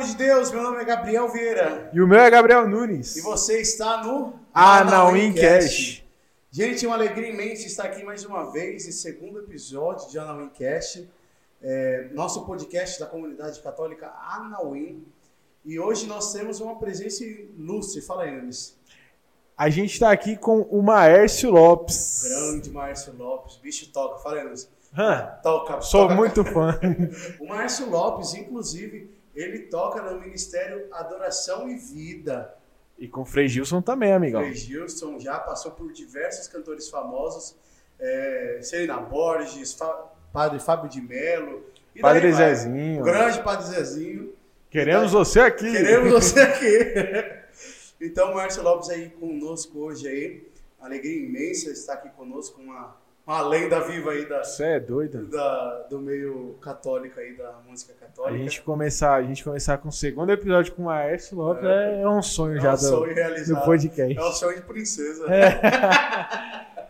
De Deus, meu nome é Gabriel Vieira. E o meu é Gabriel Nunes. E você está no Anauim Cash. Gente, é uma alegria imensa estar aqui mais uma vez, em segundo episódio de Anauim Cash, é, nosso podcast da comunidade católica Anauim. E hoje nós temos uma presença ilustre. Fala aí, Nunes. A gente está aqui com o Maércio Lopes. Grande Maércio Lopes, bicho toca. Fala aí, Nunes. Hã? Toca. Sou toca. muito fã. O Márcio Lopes, inclusive, ele toca no Ministério Adoração e Vida. E com o Frei Gilson também, amigão. Frei Gilson já passou por diversos cantores famosos, é, Serena Borges, Fa- Padre Fábio de Mello. e Padre. Zezinho. Grande Padre Zezinho. Queremos você aqui. Queremos você aqui. Então, Márcio Lopes aí conosco hoje aí. Alegria imensa estar aqui conosco, uma, uma lenda viva aí da, Você é doido. da- do meio católico aí, da música A católica. gente começar, a gente começar com o segundo episódio com o Maércio Lopes é, é um sonho é já um do, sonho do realizado. podcast. É um sonho de princesa. É.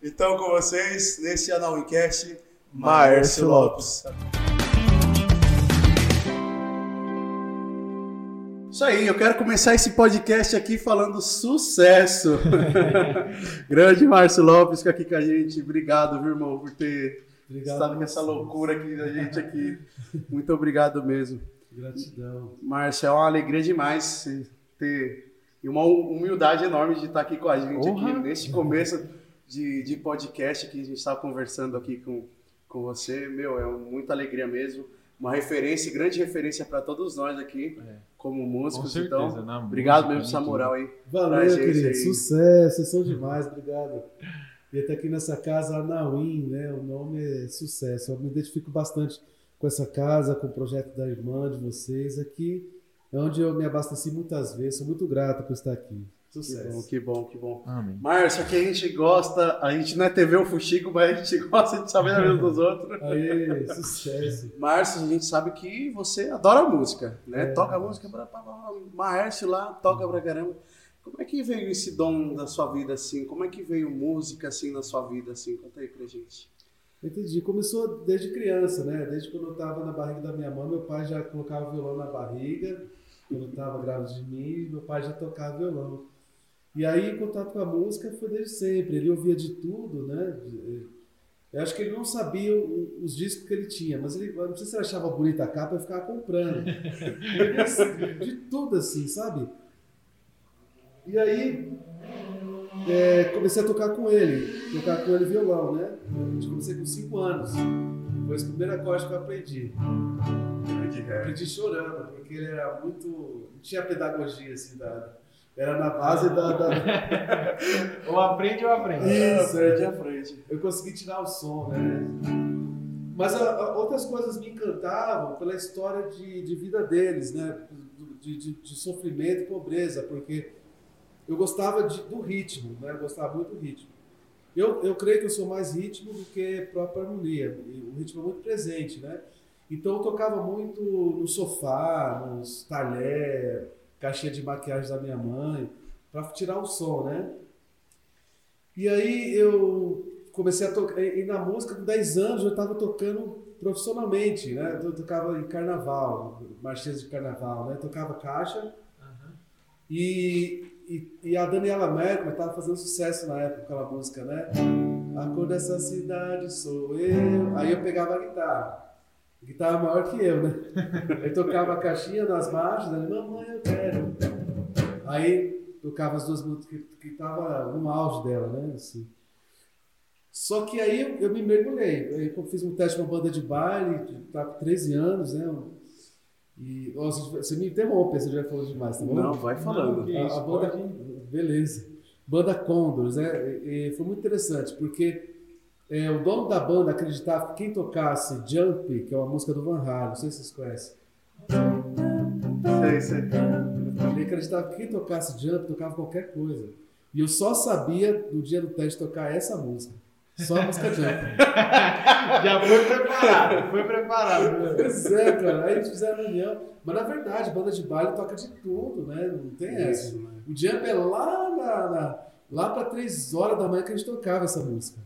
Então, com vocês, nesse Anauicast, Maércio Lopes. Isso aí, eu quero começar esse podcast aqui falando sucesso. Grande Márcio Lopes fica aqui com a gente. Obrigado, viu, irmão, por ter Obrigado. estado com essa loucura aqui da gente aqui. Muito obrigado mesmo. Gratidão. Márcio, é uma alegria demais ter e uma humildade enorme de estar aqui com a gente aqui neste começo de, de podcast que a gente estava conversando aqui com, com você. Meu, é muita alegria mesmo. Uma referência, grande referência para todos nós aqui, É. como músicos. Com certeza, então, obrigado mesmo por essa moral aí. Valeu, querido. aí. Sucesso, vocês são demais, obrigado. E até aqui nessa casa, Anauim, né? O nome é sucesso. Eu me identifico bastante com essa casa, com o projeto da irmã de vocês. Aqui é onde eu me abasteci muitas vezes. Sou muito grato por estar aqui. Que bom, Sucesso. que bom, que bom. Amém. Márcio, aqui a gente gosta, a gente não é TV ou Fuxico, mas a gente gosta de saber da vida dos outros. Aí, sucesso. Márcio, a gente sabe que você adora música, né? É. Toca música pra, pra, pra Márcio lá, toca pra caramba. Como é que veio esse dom da sua vida assim? Como é que veio música assim na sua vida assim? Conta aí pra gente. Entendi. Começou desde criança, né? Desde quando eu estava na barriga da minha mãe, meu pai já colocava violão na barriga. Quando eu estava grávida de mim, meu pai já tocava violão. E aí, o contato com a música foi desde sempre. Ele ouvia de tudo, né? Eu acho que ele não sabia o- os discos que ele tinha, mas ele, não sei se ele achava bonita a capa, eu ficava comprando. Ele, de tudo assim, sabe? E aí, é, comecei a tocar com ele, tocar com ele violão, né? Eu comecei com 5 anos. Foi esse primeiro acorde que eu aprendi. Eu aprendi chorando, porque ele era muito. Não tinha pedagogia assim, da, era na base da. da- Ou aprende ou aprende. Isso, é. a frente. eu consegui tirar o som, né? Mas a- a- outras coisas me encantavam pela história de, de vida deles, né? De, de- de sofrimento e pobreza, porque eu gostava de- do ritmo, né? Eu gostava muito do ritmo. Eu, eu creio que eu sou mais ritmo do que própria harmonia. O ritmo é muito presente, né? Então eu tocava muito no sofá, nos talher, caixinha de maquiagem da minha mãe, para tirar o som, né? E aí eu comecei a tocar, e na música com 10 anos eu estava tocando profissionalmente, né? Eu tocava em carnaval, marchinhas de carnaval, né? Tocava caixa. E, e, e a Daniela Mercury estava fazendo sucesso na época, aquela música, né? A cor dessa cidade sou eu. Aí eu pegava a guitarra. Guitarra maior que eu, né? Aí tocava a caixinha nas margens, né? Mamãe, eu quero. Aí tocava as duas músicas que, que tava no auge dela, né? Assim. Só que aí eu, eu me mergulhei. Aí eu fiz um teste numa banda de baile, tá com 13 anos, né? E ó, você, você me interrompe eu já falou demais, tá bom? Não, vai falando. Que A, a banda, beleza. Banda Condors, né? E, e foi muito interessante, porque é, o dono da banda acreditava que quem tocasse Jump, que é uma música do Van Halen, não sei se vocês conhecem, Sei, sei. ele acreditava que quem tocasse Jump tocava qualquer coisa. E eu só sabia, no dia do teste, tocar essa música. Só a música Jump. Já foi preparado, foi preparado. Pois é, cara. Aí eles fizeram reunião. Mas na verdade, banda de baile toca de tudo, né? Não tem essa. Isso, né? O Jump é lá, na, na- lá para 3 horas da manhã que a gente tocava essa música.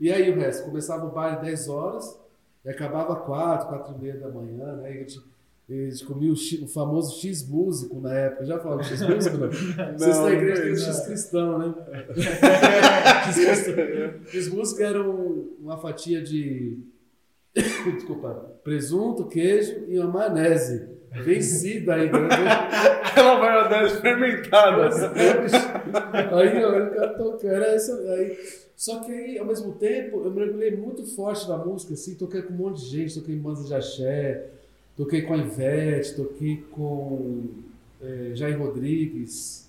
E aí o resto? Começava o baile 10 horas e acabava 4, 4 e meia da manhã, né? E a gente, Eles comiam o, X- o famoso X músico na época. Já falaram X músico? Não? Vocês Não, na igreja tem o. X cristão, né? X músico era um- uma fatia de. Desculpa. Presunto, queijo e uma maionese. Vencida ainda. né? Aquela maionese fermentada. aí, ó, o cara tocando, aí. Só que aí, ao mesmo tempo, eu mergulhei muito forte na música, assim, toquei com um monte de gente, toquei em Manza de Axé, toquei com a Ivete, toquei com eh, Jair Rodrigues,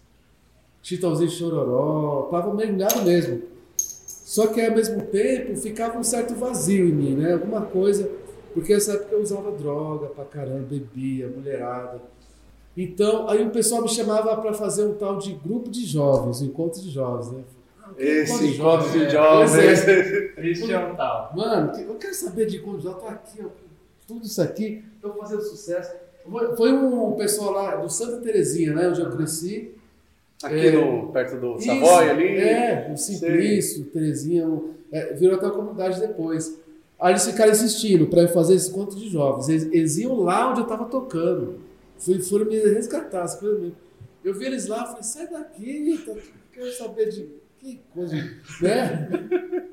Chitãozinho Chororó, tava mergulhado mesmo. Só que ao mesmo tempo ficava um certo vazio em mim, né? Alguma coisa, porque nessa época eu usava droga pra caramba, bebia, mulherada. Então, aí o pessoal me chamava para fazer um tal de grupo de jovens, um encontro de jovens, né? Esse Encontro de Pois jovens. Esse é um tal. Mano, eu quero saber de encontro de jovens, tô aqui, ó, tudo isso aqui, tô fazendo sucesso. Foi- um pessoal lá do Santa Terezinha, né? Onde eu cresci. Aqui É. no, perto do Isso, Savoy ali. É, o Simplício, Terezinha, o- é, virou até uma comunidade depois. Aí eles ficaram insistindo para fazer esse encontro de jovens. Eles, eles iam lá onde eu tava tocando. Fui, foram me resgatar, essa coisa mesmo. Eu vi eles lá, falei, sai daqui, tá, quero saber de que coisa, né?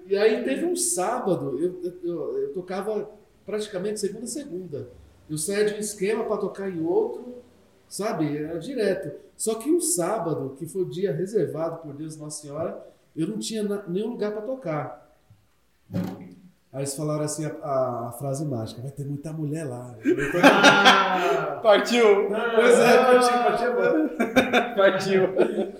E aí teve um sábado, eu, eu, eu- tocava praticamente segunda a segunda. Eu saía de um esquema para tocar em outro, sabe? Era direto. Só que um sábado, que foi o dia reservado por Deus Nossa Senhora, eu não tinha nenhum lugar para tocar. Aí eles falaram assim a, a- a frase mágica, vai ter muita mulher lá. Eu falei, "Então, Ah, Partiu. Pois é, partiu, partiu. Partiu.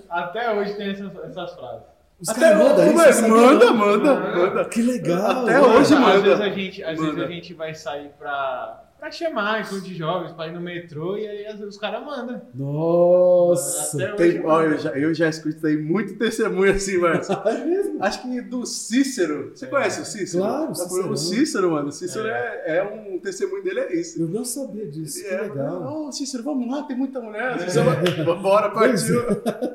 Até hoje tem essas, essas frases. Os Até hoje, isso, mas manda, manda, manda. Que legal. Até né? hoje, às manda. vezes a gente, às vezes Manda. a gente vai sair pra, pra chamar encontro de jovens, pra ir no metrô, e aí os caras mandam. Nossa. Tem, ó, eu, já, eu já escutei muito testemunho assim, mano. É mesmo? Acho que do Cícero. Você É. conhece o Cícero? Claro, Tá falando O Cícero, mano. O Cícero é. É, um testemunho dele, é isso. Eu não sabia disso. Que É, legal. Ô, Cícero, vamos lá, tem muita mulher. Cícero, Bora, partiu.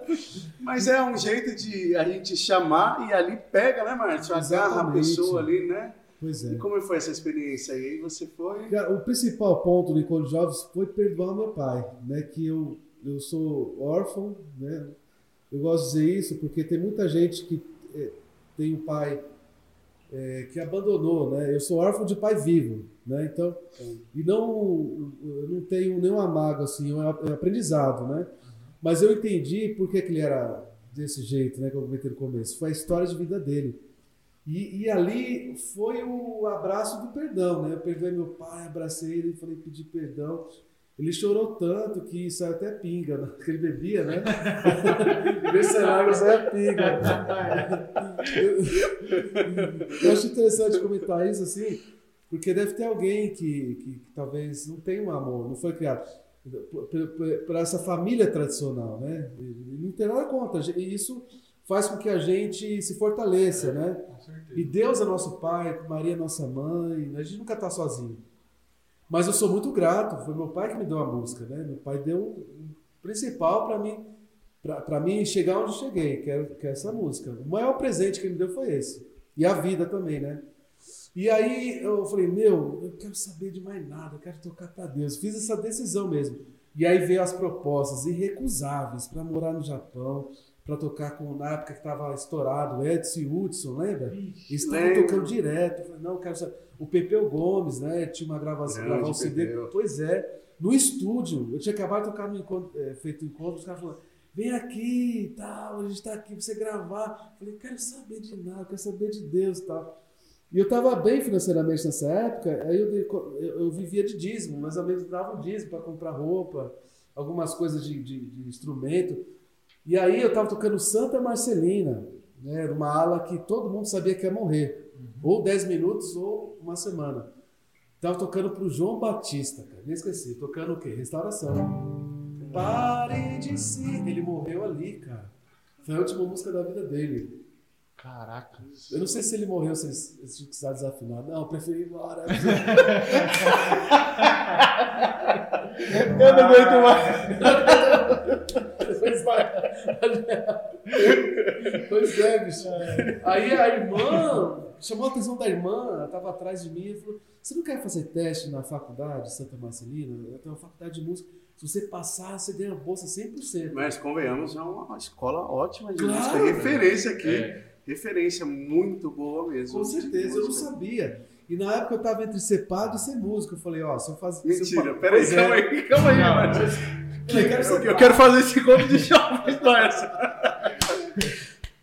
Mas é um jeito de a gente chamar e ali pega, né, Márcio? Agarra a pessoa ali, né? Pois E é. como foi essa experiência aí? Você foi. Cara, o principal ponto do Encontro de Jovens foi perdoar meu pai, né? Que eu, eu sou órfão, né? Eu gosto de dizer isso porque tem muita gente que eh, tem um pai eh, que abandonou, né? Eu sou órfão de pai vivo, né? Então, e não, eu não tenho nenhuma mágoa, assim, é é aprendizado, né? Mas eu entendi por que, que ele era desse jeito, né? Que eu comentei no começo. Foi a história de vida dele. E, e ali foi o abraço do perdão, né? Eu perdoei meu pai, abracei ele, falei, pedi perdão. Ele chorou tanto que saiu até pinga, né? porque ele bebia, né? Nesse cenário saiu pinga. Eu, eu acho interessante comentar isso assim, porque deve ter alguém que, que, que talvez não tenha um amor, não foi criado por essa família tradicional, né? Não tem nada contra, e isso faz com que a gente se fortaleça, né? Com certeza. E Deus é nosso Pai, Maria é nossa mãe, a gente nunca está sozinho. Mas eu sou muito grato, foi meu pai que me deu a música, né? Meu pai deu o principal para mim, para mim chegar onde cheguei, que é, que é essa música. O maior presente que ele me deu foi esse. E a vida também, né? E aí eu falei, meu, eu quero saber de mais nada, eu quero tocar para Deus. Fiz essa decisão mesmo. E aí veio as propostas irrecusáveis para morar no Japão, para tocar com, na época que estava estourado, Edson e Hudson, lembra? Eles estavam tocando direto. Falei, não, quero saber. O Pepeu Gomes, né? Tinha uma gravação, gravar um CD. Pepeu. Pois é. No estúdio, eu tinha acabado de tocar no encontro, é, feito encontro, os caras falaram, vem aqui e tal, a gente tá aqui pra você gravar. Eu falei, quero saber de nada, quero saber de Deus e tal. E eu estava bem financeiramente nessa época, aí eu, eu, vivia de dízimo, meus amigos davam dízimo para comprar roupa, algumas coisas de, de- de instrumento. E aí eu estava tocando Santa Marcelina, né, era uma ala que todo mundo sabia que ia morrer, ou 10 minutos ou uma semana. Estava tocando para o João Batista, cara, nem esqueci, tocando o quê? Restauração. Pare de si. Ele morreu ali, cara. Foi a última música da vida dele. Caraca. Eu não sei se ele morreu, se ele estar desafinado. Não, eu preferi ir embora. Eu não aguento mais. pois é, bicho. Aí a irmã chamou a atenção da irmã, ela estava atrás de mim e falou: Você não quer fazer teste na faculdade Santa Marcelina? Eu tenho uma faculdade de música. Se você passar, você ganha a bolsa 100%. Mas convenhamos, é uma escola ótima de Claro. música. Referência aqui. É. Referência muito boa mesmo. Com certeza, eu não sabia. E na época eu estava entre ser padre e ser músico. Eu falei: Ó, se eu fazer. eu Mentira, fa- peraí, é. calma aí, calma aí, Não, Matheus. Eu quero Eu, eu quero fazer esse corpo de jovens, é essa.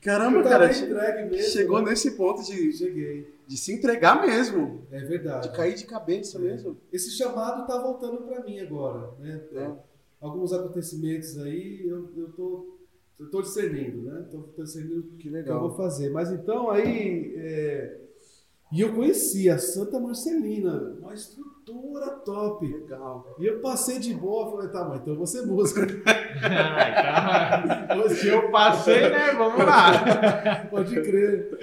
Caramba, cara, mesmo, chegou né? nesse ponto de, Cheguei. de se entregar mesmo, É verdade. de cair de cabeça mesmo. Esse chamado tá voltando para mim agora, né? É. Alguns acontecimentos aí eu, eu tô eu tô discernindo, né? Tô discernindo Que o que eu vou fazer. Mas então aí é, e eu conheci a Santa Marcelina, uma estrutura top. Legal. E eu passei de boa, falei, tá, mas então vou ser músico. Se eu passei, né? Vamos lá. Pode crer.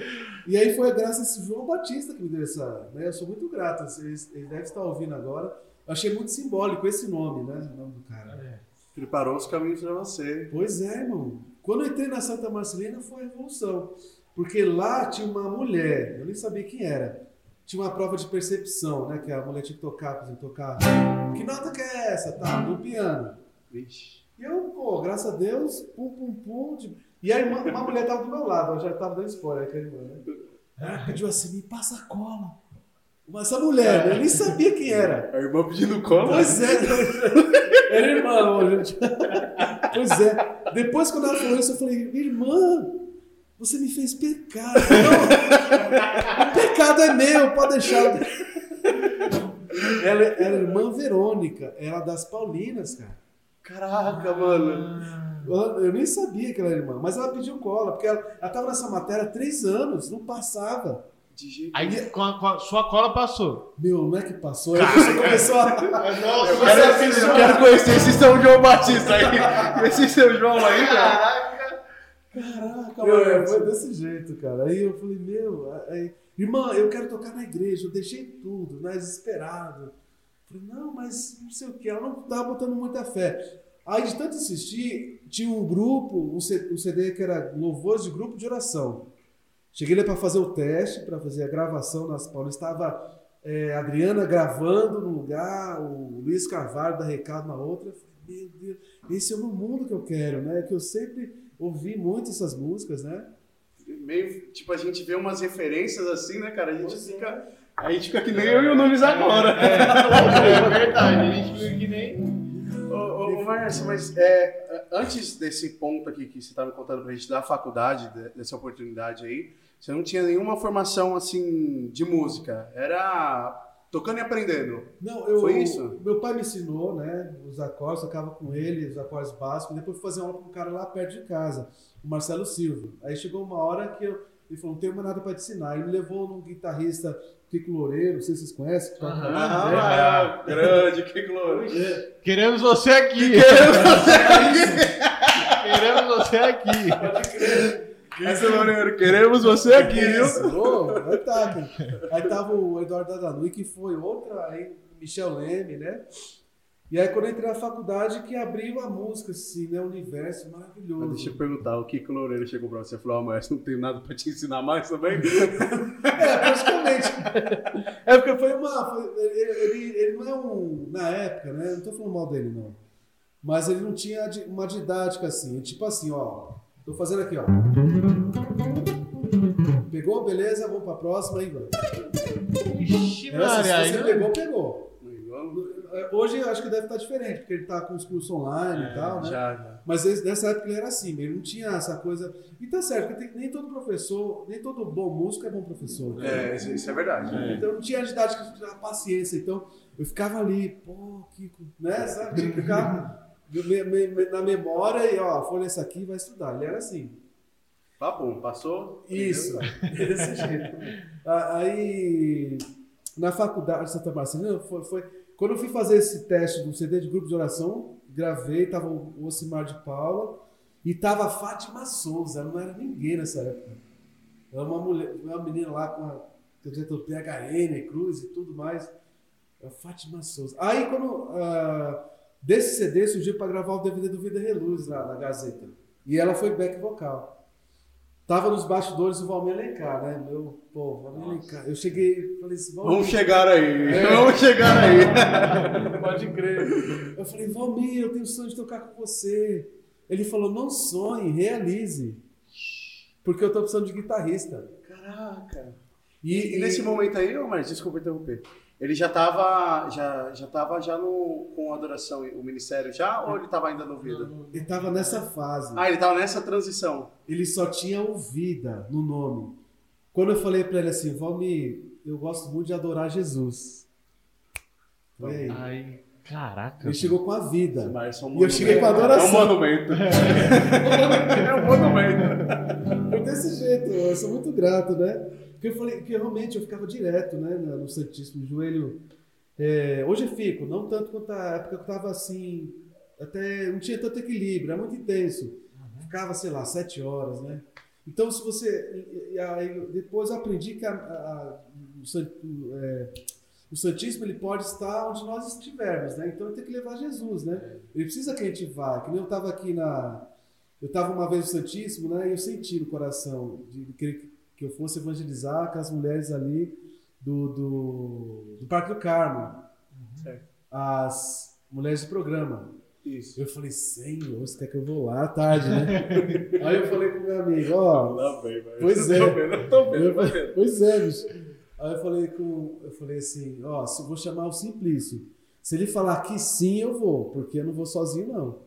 E aí foi graças a esse João Batista que me deu essa. Né? Eu sou muito grato. Ele, deve estar ouvindo agora. Eu achei muito simbólico esse nome, né? O nome do cara. Preparou os caminhos para você. Pois é, irmão. Quando eu entrei na Santa Marcelina foi a revolução. Porque lá tinha uma mulher, eu nem sabia quem era. Tinha uma prova de percepção, né? Que a mulher tinha que tocar, por exemplo, tocar. Que nota que é essa? Tá, no piano. Vixe. E eu, pô, graças a Deus, pum, pum, pum. de- E a irmã, uma mulher tava do meu lado, eu já tava dando spoiler com a irmã, né? Ela pediu assim, me passa a cola. Mas essa mulher, né? eu nem sabia quem era. A irmã pedindo cola. Pois é, era irmã, gente. Pois é. Depois, quando ela falou isso, eu falei, irmã, você me fez pecar. Não, o pecado é meu, pode deixar. Ela era a irmã Verônica, ela das Paulinas, cara. Caraca, mano. Eu, nem sabia que ela era irmã, mas ela pediu cola, porque ela, ela tava nessa matéria há três anos, não passava. De jeito Aí com a, com a sua cola passou. Meu, não é que passou? Aí você começou a. Nossa, Eu quero, eu quero conhecer esse São João Batista aí. Esse São João aí, cara. Caraca, Meu, é, foi desse jeito, cara. Aí eu falei, meu, aí, irmã, eu quero tocar na igreja, eu deixei tudo, né, desesperado. Falei, não, mas não sei o que, ela não tava botando muita fé. Aí de tanto insistir, tinha um grupo, um CD que era louvores de grupo de oração. Cheguei lá para fazer o teste, para fazer a gravação nas Paulinas. Estava é, a Adriana gravando num lugar, o Luiz Carvalho da Recado na outra. Eu falei, meu Deus, esse é o mundo que eu quero, né? Que eu sempre ouvi muito essas músicas, né? Meio, tipo, a gente vê umas referências assim, né, cara? A gente Pois é. fica. A gente fica que nem eu e o Nunes agora. É verdade, a gente fica que nem. Ô, ô, ô, Márcio, mas é, antes desse ponto aqui que você estava contando pra gente da faculdade, de- dessa oportunidade aí, você não tinha nenhuma formação assim de música. Era tocando e aprendendo. Não, eu, Foi isso? Meu pai me ensinou, né? Os acordes, tocava com ele, os acordes básicos. Depois fui fazer aula com um cara lá perto de casa, o Marcelo Silva. Aí chegou uma hora que eu, ele falou: não tenho mais nada para te ensinar. Ele me levou num guitarrista Kiko Loureiro, não sei se vocês conhecem. que toca Aham. lá, né? Ah, grande, que glória. É, Queremos você aqui. Queremos você aqui. pode crer. Que Loureiro, queremos você aqui, viu? Aí, tá, cara. aí tava o Eduardo Dadanui, que foi outra, aí Michel Leme, né? E aí quando eu entrei na faculdade, que abriu a música, assim, né? O universo maravilhoso. Mas deixa eu perguntar, o Kiko Loureiro chegou pra você e falou, ah, mas não tenho nada pra te ensinar mais também? É, praticamente. É porque foi uma. foi- ele, ele, ele não é um. Na época, né? Não tô falando mal dele, não. Mas ele não tinha uma didática assim. Tipo assim, ó. Tô fazendo aqui, ó. Pegou, beleza, vamos pra próxima aí. Ixi, Essa, se você pegou, pegou. Hoje eu acho que deve estar diferente, porque ele tá com os cursos online e tal, né? Já, já. Mas nessa época ele era assim, ele não tinha essa coisa. E tá certo, porque nem todo professor, nem todo bom músico é bom professor. né? É, isso, isso é verdade. Então não tinha didática, não tinha paciência. Então eu ficava ali, pô, Kiko, né? Sabe? Tinha que ficar me- me- na memória e, ó, folha essa aqui vai estudar. Ele era assim. Papo, passou? Isso, desse jeito. Aí, na faculdade de Santa Marcelina, foi, foi- quando eu fui fazer esse teste do CD de grupo de oração, gravei, tava o Ocimar de Paula e tava a Fátima Souza, não era ninguém nessa época. Era uma mulher, uma menina lá com a o PHN, Cruz e tudo mais. A Fátima Souza. Aí, quando ah, Desse CD surgiu para gravar o DVD do Vida Reluz na, na Gazeta. E ela foi back vocal. Tava nos bastidores o Valmir Lencar, né? Meu, pô, Valmir Lencar. Eu cheguei, falei assim, Valmir. Vamos chegar aí, é. vamos chegar aí. Pode crer. Eu falei, Valmir, eu tenho sonho de tocar com você. Ele falou, não sonhe, realize. Porque eu tô precisando de guitarrista. Caraca. E, e, e nesse momento aí, Omar, desculpa interromper. Ele já estava já, já tava já no, com a adoração, o ministério já, ou ele estava ainda no vida? ele tava nessa fase. Ah, ele estava nessa transição. Ele só tinha ouvida no nome. Quando eu falei pra ele assim, Valmir, eu gosto muito de adorar Jesus. Foi aí. Ai, caraca. Ele chegou com a vida. Mas é um E eu cheguei com a adoração. É um monumento. é um monumento. Foi desse jeito, eu sou muito grato, né? Porque eu falei, porque realmente eu ficava direto, né, no Santíssimo, joelho. É, hoje eu fico, não tanto quanto a época que eu tava assim, até não tinha tanto equilíbrio, era muito intenso. Ficava, sei lá, sete horas, né? Então, se você. aí, depois eu aprendi que a- a- o, é, o Santíssimo ele pode estar onde nós estivermos, né? Então tem que levar Jesus, né? Ele precisa que a gente vá. Que nem eu estava aqui na. Eu estava uma vez no Santíssimo, né? E eu senti no coração de querer que eu fosse evangelizar com as mulheres ali do, do, do Parque do Carmo. Certo. As mulheres do programa. Isso. Eu falei, Senhor, você quer que eu vou lá à tarde, né? Aí eu falei pro meu amigo, ó, Lá. Pois é. Tô vendo, tô vendo, eu, tô vendo. pois é, bicho. Aí eu falei com, eu falei assim, ó, se eu vou chamar o Simplício. Se ele falar que sim, eu vou, porque eu não vou sozinho não.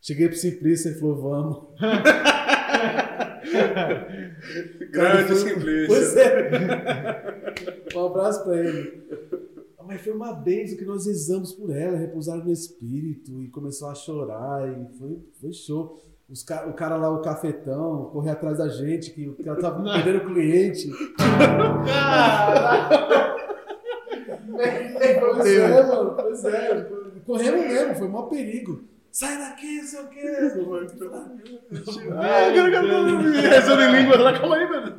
Cheguei pro Simplício e ele falou, vamos. Grande Simplício. Pois é. Um abraço pra ele. Mas foi uma bênção que nós rezamos por ela, repousaram no espírito e começou a chorar e foi, foi show. Os ca- o cara lá, o cafetão, correu atrás da gente, que o cara tava perdendo cliente. Pois é, mano, pois é. Corremos mesmo, foi mó perigo. Sai daqui, não sei o quê. Ah, eu quero que eu tô rezando em língua lá, calma aí, velho.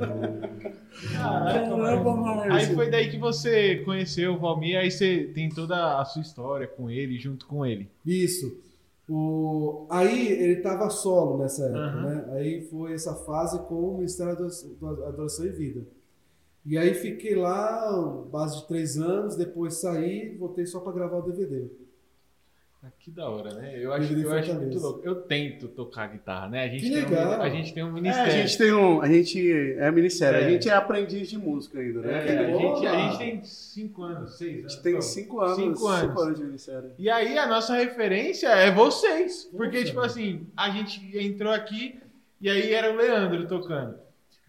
Caraca, mano. Aí foi daí que você conheceu o Valmir, aí você tem toda a sua história com ele, junto com ele. Isso. O... Aí ele tava solo nessa época, Aham. né? Aí foi essa fase com o Ministério da da Adoração e Vida. E aí fiquei lá, base de três anos, depois saí, voltei só para gravar o DVD. Ah, Que da hora, né? Eu acho, eu acho muito louco. Eu tento tocar guitarra, né? A gente, Que tem, um, legal. a gente tem um É, a ministério. gente tem um. A gente é ministério, É. a gente é aprendiz de música ainda, né? É, a, gente, a gente tem cinco anos, seis A anos. gente tem Pô, cinco anos. Cinco anos. de ministério. E aí a nossa referência é vocês. Porque, Poxa. tipo assim, a gente entrou aqui e aí era o Leandro tocando.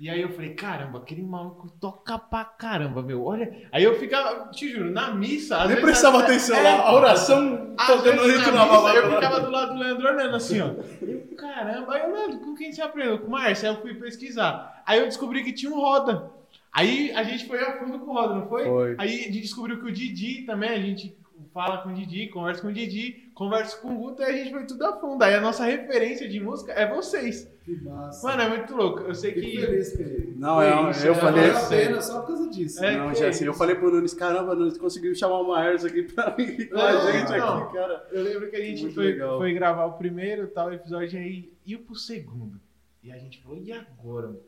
E aí eu falei, caramba, aquele maluco toca pra caramba, meu. Olha. Aí eu ficava, te juro, na missa. Nem prestava atenção é, lá, a oração tocando vezes a gente na na missa, eu ficava do lado do Leandro olhando assim, ó. Eu, caramba, aí eu, Leandro, com quem você aprendeu? Com o Márcio. Aí eu fui pesquisar. Aí eu descobri que tinha um Roda. Aí a gente foi a fundo com o Roda, não foi? Foi. Aí a gente descobriu que o Didi também, a gente fala com o Didi, conversa com o Didi, conversa com o Guto, e a gente foi tudo a fundo. Aí a nossa referência de música é vocês. Que massa. Mano, é muito louco. Eu sei Fico que. feliz. Não, eu, isso, eu é, falei. Valeu a sério. pena só por causa disso. É, não, que assim, eu falei pro Nunes, caramba, Nunes conseguiu chamar o Maers aqui pra vir com a gente não. aqui, cara. Eu lembro que a gente Muito foi, legal. foi gravar o primeiro tal episódio aí ia pro segundo. E a gente falou, e agora? mano?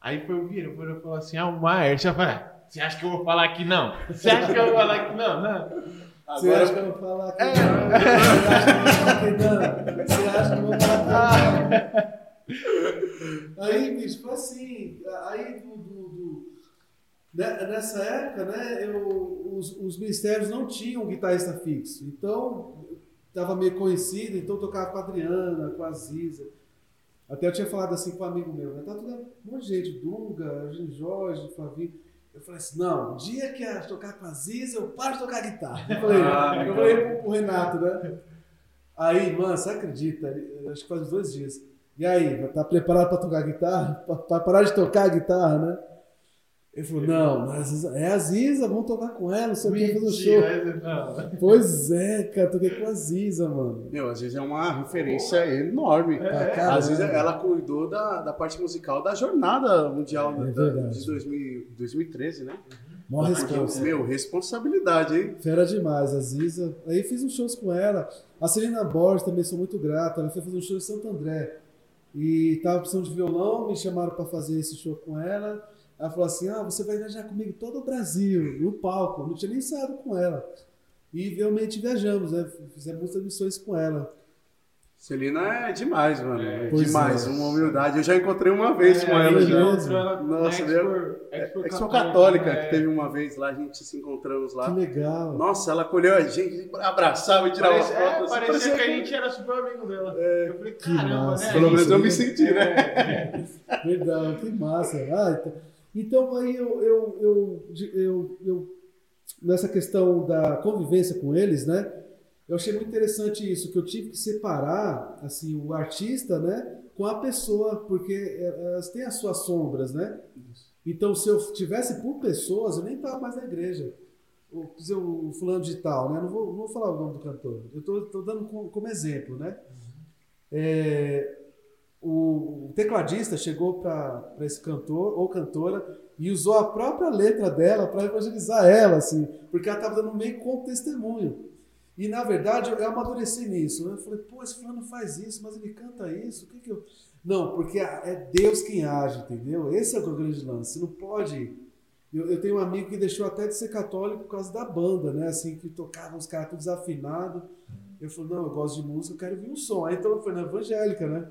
Aí foi o Vieira falou assim: ah, o Maers. Eu falei, ah, você acha que eu vou falar que não? Você acha que eu vou falar que não? Não. Você acha que eu vou falar que não? Você acha que eu vou falar que não? Você acha que eu vou falar que não? Aí, bicho, foi assim. Aí, do, do- do- ne- nessa época, né, eu, os, os ministérios não tinham guitarrista fixo. Então, estava meio conhecido, então tocava com a Adriana, com a Ziza. Até eu tinha falado assim com um amigo meu, né? Tá tudo um monte de gente, Dunga, Jorge, Flavinho. Eu falei assim, não, o dia que eu tocar com a Ziza, eu paro de tocar guitarra. Eu falei, Ah, eu falei pro, pro Renato, né? Aí, mano, você acredita? Acho que faz uns dois dias. E aí, tá preparado pra tocar guitarra? Pra parar de tocar a guitarra, né? Ele falou, não, mas a Ziza- é a Ziza, vamos tocar com ela, não sei o que, fazer um show. Não. Pois é, cara, toquei com a Ziza, mano. Meu, às vezes é uma referência enorme. Pra caramba. Às vezes ela cuidou da, da parte musical da jornada mundial É da- verdade. de 2000, 2013, né? Mó responsa. Meu, responsabilidade, hein? Fera demais, a Ziza. Aí fiz uns shows com ela. A Celina Borges também sou muito grato. Ela foi fazer um show em Santo André. E tava precisando de violão, me chamaram para fazer esse show com ela. Ela falou assim: Ah, você vai viajar comigo todo o Brasil, no palco. Eu não tinha nem saído com ela. E realmente viajamos, né? Fizemos muitas missões com ela. Celina é demais, mano. É, Pois demais, é. uma humildade. Eu já encontrei uma vez com ela é já. mesmo? Nossa, meu. É Expo Católica, que teve uma vez lá, a gente se encontramos Que lá. legal. Nossa, ela colheu a gente, abraçava e tirava Parecia, é, foto. assim, parecia que a que- gente era super amigo dela. É, eu falei, que caramba, massa. né? Pelo menos eu me senti, né? É, Verdade, que massa. Ah, então, então aí eu, eu, eu, eu, eu- nessa questão da convivência com eles, né? Eu achei muito interessante isso, que eu tive que separar assim o artista, né, com a pessoa, porque elas têm as suas sombras, né? Então, se eu tivesse por pessoas, eu nem estava mais na igreja. O, o fulano de tal, né? Não vou, não vou falar o nome do cantor. Eu estou dando como, como exemplo, né? É, o, tecladista chegou para esse cantor ou cantora e usou a própria letra dela para evangelizar ela, assim, porque ela estava dando meio como testemunho. E na verdade eu amadureci nisso. né? Eu falei, pô, esse fulano faz isso, mas ele canta isso, o que que eu. Não, porque é Deus quem age, entendeu? Esse é o grande lance. Você não pode. Eu, eu tenho um amigo que deixou até de ser católico por causa da banda, né? Assim, que tocava os caras tudo desafinado. Eu falei, não, eu gosto de música, eu quero ouvir um som. Aí então eu fui na evangélica, né?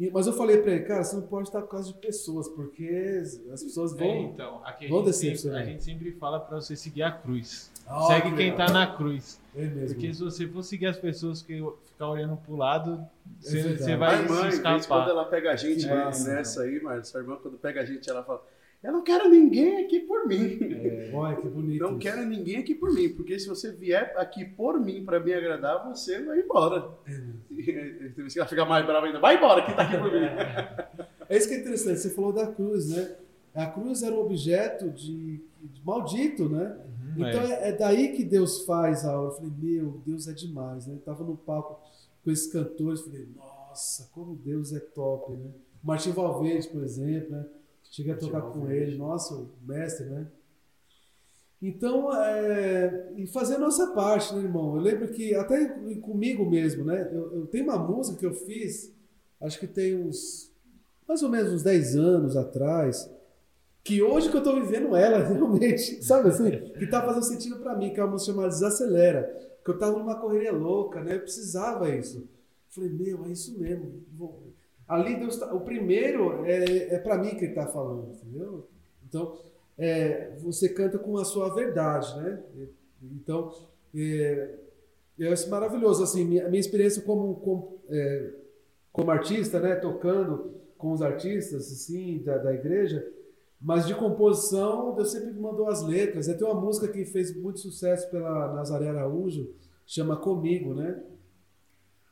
E- mas eu falei pra ele, cara, você não pode estar por causa de pessoas, porque as pessoas vão. É, então, aqui a vão gente, sempre, a gente sempre fala pra você seguir a cruz. Ah, Segue que quem legal. tá na cruz. É mesmo. Porque se você for seguir as pessoas que ficar olhando pro lado, você, É você A vai irmã, se vezes, quando escapar. ela pega a gente massa, nessa aí, Marcos, sua irmã, quando pega a gente, ela fala: Eu não quero ninguém aqui por mim. Olha que bonito. Não isso. quero ninguém aqui por mim, porque se você vier aqui por mim pra me agradar, você vai embora. E ela fica mais brava ainda. Vai embora, quem tá aqui por mim. É isso que é interessante. Você falou da cruz, né? A cruz era um objeto de, de maldito, né? Uhum, Então é. é. é daí que Deus faz a obra. Eu falei, meu, Deus é demais, né? Eu tava no palco com esses cantores, falei, nossa, como Deus é top, né? Martim Valverde, por exemplo, né? Cheguei a tocar com ele, nossa, o mestre, né? Então, é, e fazer a nossa parte, né, irmão? Eu lembro que, até comigo mesmo, né? Eu, eu tenho uma música que eu fiz, acho que tem uns, mais ou menos uns 10 anos atrás, que hoje que eu tô vivendo ela, realmente, sabe assim? Que tá fazendo sentido pra mim, que é uma música chamada Desacelera. Que eu tava numa correria louca, né? Eu precisava isso. Falei, meu, é isso mesmo. Vou- Ali Deus tá, o primeiro é, é para mim que ele tá falando, entendeu? Então, é, você canta com a sua verdade, né? Então, é, eu acho maravilhoso, assim, minha, minha experiência como, como, é, como artista, né? Tocando com os artistas, assim, da, da igreja, mas de composição, Deus sempre me mandou as letras. Tem uma música que fez muito sucesso pela Nazaré Araújo, chama Comigo, né?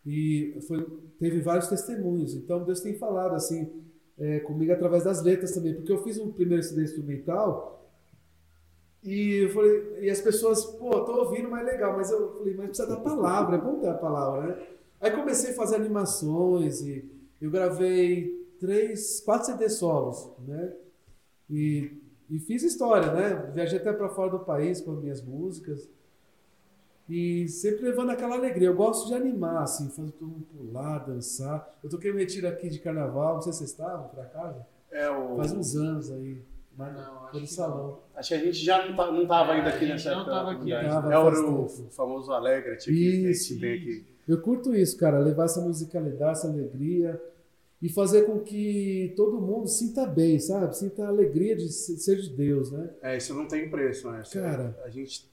E foi, teve vários testemunhos. Então Deus tem falado assim é, comigo através das letras também, porque eu fiz um primeiro CD instrumental e eu falei, e as pessoas, pô, tô ouvindo, mas é legal, mas eu falei, mas precisa da palavra, é bom ter a palavra, né? Aí comecei a fazer animações e eu gravei três, quatro CDs solos, né? E, e fiz história, né? Viajei até para fora do país com as minhas músicas. E sempre levando aquela alegria. Eu gosto de animar, assim, fazer todo mundo pular, dançar. Eu toquei um retiro aqui de carnaval, não sei se vocês estavam, por acaso. É, o... Faz uns anos aí. Mas Não, acho no que salão. Acho que a gente já não, tá, não tava ainda É, aqui a nessa não tava aqui né? ainda. É o, tempo. famoso Alegre-te aqui, que a Isso, gente tem aqui. Eu curto isso, cara, levar essa musicalidade, essa alegria e fazer com que todo mundo sinta bem, sabe? Sinta a alegria de se- ser de Deus, né? É, isso não tem preço, né? Isso- Cara. A gente,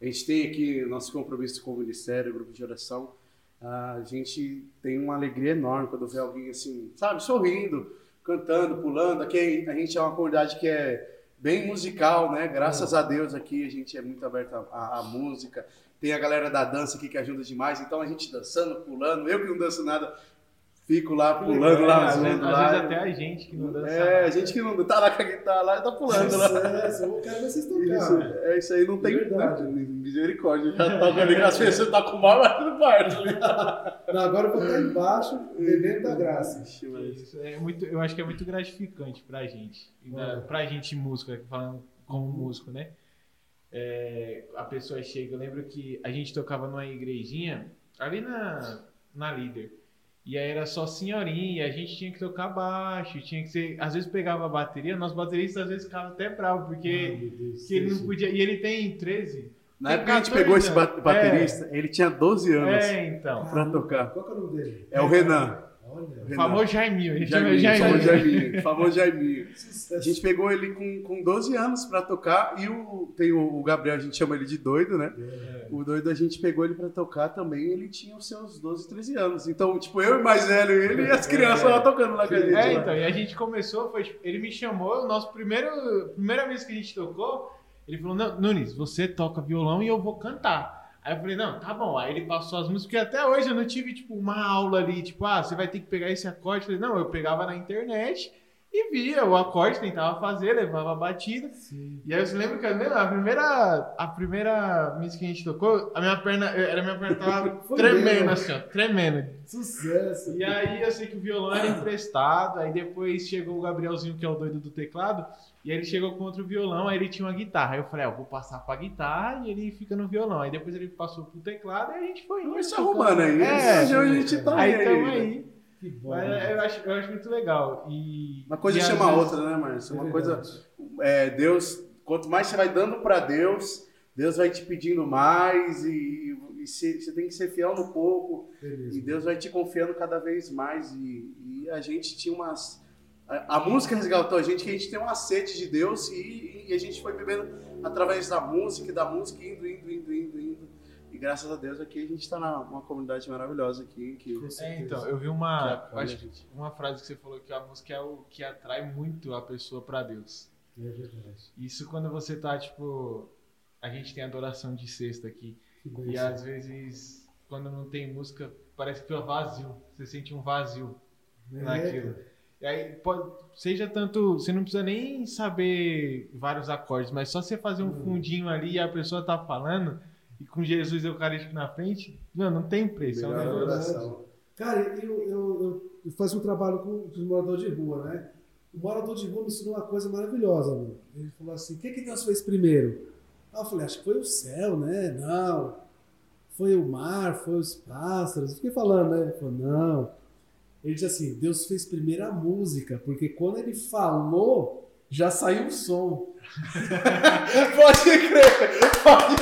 a gente tem aqui nosso compromisso com o Ministério, grupo de oração. A gente tem uma alegria enorme quando vê alguém assim, sabe, sorrindo, cantando, pulando. Aqui a gente é uma comunidade que é bem musical, né? Graças a Deus aqui a gente é muito aberto à música. Tem a galera da dança aqui que ajuda demais. Então a gente dançando, pulando. Eu que não danço nada, fico lá pulando lá, às, vezes, zoando às lá. vezes até a gente que não dança. É, a gente que não tá lá com a guitarra lá, tá pulando lá. Sucesso, eu quero vocês tocarem. é isso aí, não tem Verdade. misericórdia. Já toca ali com as pessoas, tá com mal lá no quarto. Não, agora eu vou estar embaixo, bebendo da graça. Mas- Isso é muito, eu acho que é muito gratificante pra gente. E na- É. Pra gente músico, falando como músico, né? É, a pessoa chega, eu lembro que a gente tocava numa igrejinha ali na, na líder. E aí era só senhorinha, a gente tinha que tocar baixo, tinha que ser. Às vezes pegava a bateria, nosso baterista às vezes ficava até bravo, porque Deus, que ele não podia. E ele tem 13. Na Tem época que a gente 14 pegou esse baterista, ele tinha 12 anos. É, então. pra tocar. Qual que é o nome dele? É o Renan. Olha, famoso Jaiminho. A gente chama Jaiminho, Jaiminho. famoso Jaiminho. famoso Jaiminho. A gente pegou ele com, com 12 anos pra tocar e o, tem o, o Gabriel, a gente chama ele de doido, né? É. O doido a gente pegou ele pra tocar também, ele tinha os seus 12, 13 anos. Então, tipo, eu e mais velho, ele e as crianças lá tocando lá com a gente. É, lá. então, e a gente começou, foi, tipo, ele me chamou, o nosso primeiro, primeira vez que a gente tocou, ele falou, não, Nunes, você toca violão e eu vou cantar. Aí eu falei, não, tá bom. Aí ele passou as músicas, porque até hoje eu não tive, tipo, uma aula ali, tipo, ah, você vai ter que pegar esse acorde. Eu falei, não, eu pegava na internet e via o acorde, tentava fazer, levava a batida. Sim. E aí eu lembro que a primeira, a primeira, a primeira música que a gente tocou, a minha perna, era a minha perna tava tremendo assim, ó, tremendo. Sucesso. E aí eu sei que o violão era emprestado, aí depois chegou o Gabrielzinho, que é o doido do teclado, e aí ele chegou com outro violão, aí ele tinha uma guitarra. Aí eu falei, ah, eu vou passar pra guitarra e ele fica no violão. Aí depois ele passou pro teclado e a gente foi indo. Mas se arrumando aí. É, hoje a gente tá aí aí. estamos né? aí. Que bom. Mas né? eu acho, eu acho muito legal. E, Uma coisa e chama a vezes- outra, né, Márcio? Uma É coisa. É, Deus, quanto mais você vai dando pra Deus, Deus vai te pedindo mais e, e você você tem que ser fiel no pouco. Beleza. E Deus vai te confiando cada vez mais. E, e a gente tinha umas. A, a música resgatou a gente, que a gente tem uma sede de Deus e, e a gente foi bebendo através da música, e da música, indo, indo, indo, indo, indo. E graças a Deus aqui a gente está numa comunidade maravilhosa aqui. Que, Com É, então, eu vi que uma, acolhe acho uma frase que você falou que a música é o que atrai muito a pessoa pra Deus. É verdade. Isso quando você tá, tipo. A gente tem adoração de sexta aqui. Que E às vezes, quando não tem música, parece que fica vazio. Você sente um vazio É, naquilo. E aí, pode, seja tanto. Você não precisa nem saber vários acordes, mas só você fazer um Hum. fundinho ali e a pessoa tá falando, e com Jesus Eucarístico na frente, não, não tem preço. É um Melhor negócio- adoração. Cara, eu, eu, eu, eu faço um trabalho com os moradores de rua, né? O morador de rua me ensinou uma coisa maravilhosa, mano. Ele falou assim: o que, que Deus fez primeiro? Ah, eu falei: acho que foi o céu, né? Não. Foi o mar, foi os pássaros. Fiquei falando, né? Ele falou: não. Ele disse assim: Deus fez primeiro a música, porque quando ele falou, já saiu o som. Pode crer! Pode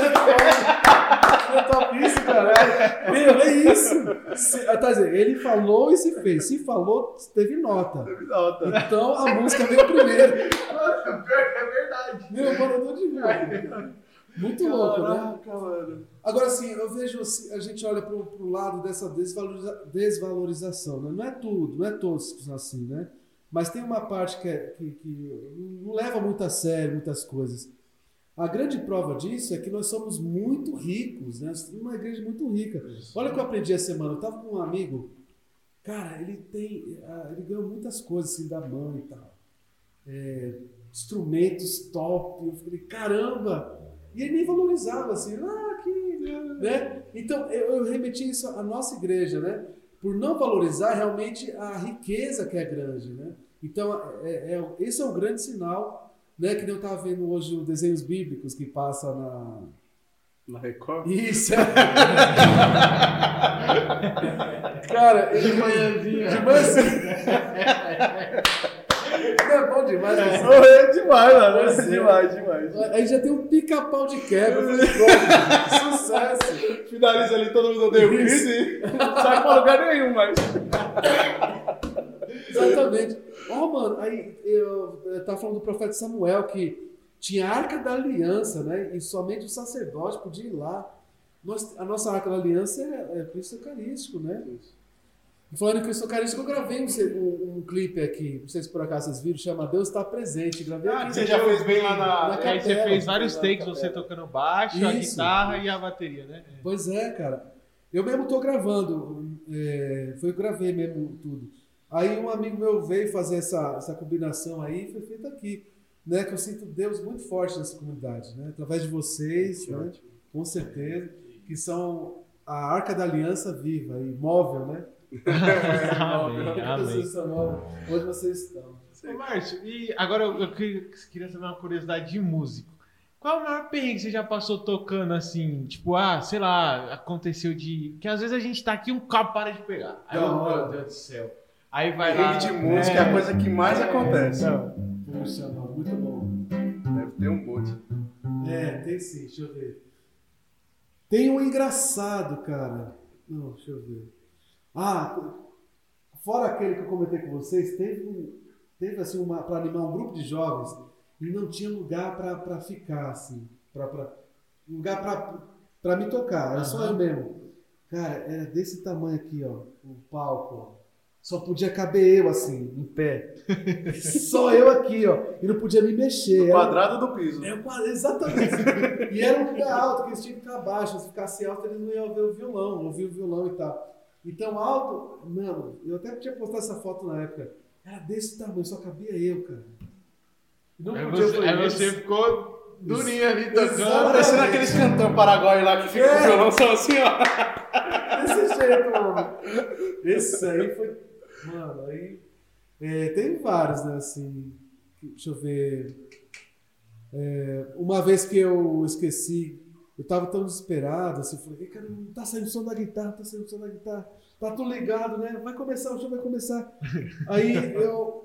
É top isso, cara. Meu, é isso. Se, tá dizendo, ele falou e se fez. Se falou, teve nota. crer! Então a música veio primeiro. É verdade. Meu, morador de rua. Muito louco, né? Mano. Agora, assim, eu vejo, assim, a gente olha pro, pro lado dessa desvaloriza- desvalorização, né? Não é tudo, não é todos assim, né? Mas tem uma parte que, é, que, que não leva muito a sério muitas coisas. A grande prova disso é que nós somos muito ricos, né? Uma igreja muito rica. Olha o que eu aprendi essa semana. Eu tava com um amigo, cara, ele tem, ah, ele ganhou muitas coisas assim da mão e tal. É, instrumentos top. Eu falei, caramba! E ele nem valorizava assim, ah, que. Né? Então, eu, eu remeti isso à nossa igreja, né? Por não valorizar realmente a riqueza que é grande, né? Então, é, é- esse é o grande sinal, né? Que eu estava vendo hoje os desenhos bíblicos que passa na. Na Record? Isso! Cara, ele... De manhãzinha. De manhãzinha. É bom demais, né? Oh, é demais, mano. É é. demais, demais. Aí já tem um pica-pau de quebra. Pronto, sucesso. Finaliza ali, todo mundo odeia o Chris e sai pra lugar nenhum, mas. Exatamente. Ó, mano, aí eu, eu tava falando do profeta Samuel que tinha a arca da aliança, né? E somente o sacerdote podia ir lá. Nós, a nossa arca da aliança é, é Cristo Eucarístico, né? E falando em Cristo Eucarístico, eu gravei um, um, um clipe aqui, não sei se por acaso vocês viram, chama Deus está presente. Gravei Ah, aqui. você já fez bem lá na. Na Aí você capela, fez vários takes, capela. você tocando baixo, a Isso. guitarra e a bateria, né? Pois é, cara. Eu mesmo tô gravando. É, foi eu que gravei mesmo tudo. Aí um amigo meu veio fazer essa, essa combinação aí, foi feito aqui. Né, que eu sinto Deus muito forte nessa comunidade, né? Através de vocês, Que né? Com certeza. Que são a arca da aliança viva e móvel, né? amém, amém. Vocês estão móvel, onde vocês estão. Ô, Márcio, e agora eu, eu queria, saber uma curiosidade de músico. Qual é o maior perrengue que você já passou tocando assim? Tipo, ah, sei lá, aconteceu de. Que às vezes a gente tá aqui e um cabo para de pegar. Aí, oh, hora. meu Deus do céu. Aí vai lá. De música é a coisa que mais acontece. então, Puxa, não, muito bom. Deve ter um monte. É, tem sim, deixa eu ver. Tem um engraçado, cara. Não, deixa eu ver. Ah, fora aquele que eu comentei com vocês, teve, teve assim, uma, para animar um grupo de jovens e não tinha lugar para ficar, assim. Pra, pra, lugar para me tocar, era só Aham. eu mesmo. Cara, era desse tamanho aqui, ó, o palco, ó. Só podia caber eu, assim, em pé. Só eu aqui, ó. E não podia me mexer. O Era- quadrado do piso. é, exatamente. e era um lugar alto, que eles tinham que ficar baixo. Se ficasse alto, eles não iam ver o violão, ouvir o violão e tal. Então, alto, mano, eu até tinha postado essa foto na época. Era desse tamanho, só cabia eu, cara. Não aí podia você, fazer aí você ficou durinho ali tocando. Parecendo aqueles cantão paraguai lá que fica com o É. violão só assim, ó. Desse jeito, mano. Esse aí foi. Mano, aí. É, tem vários, né? Assim. Deixa eu ver. É, uma vez que eu esqueci, eu tava tão desesperado, assim, eu falei, cara, não tá saindo som da guitarra, tá saindo som da guitarra. Tá tudo ligado, né? Vai começar, o show vai começar. Aí eu.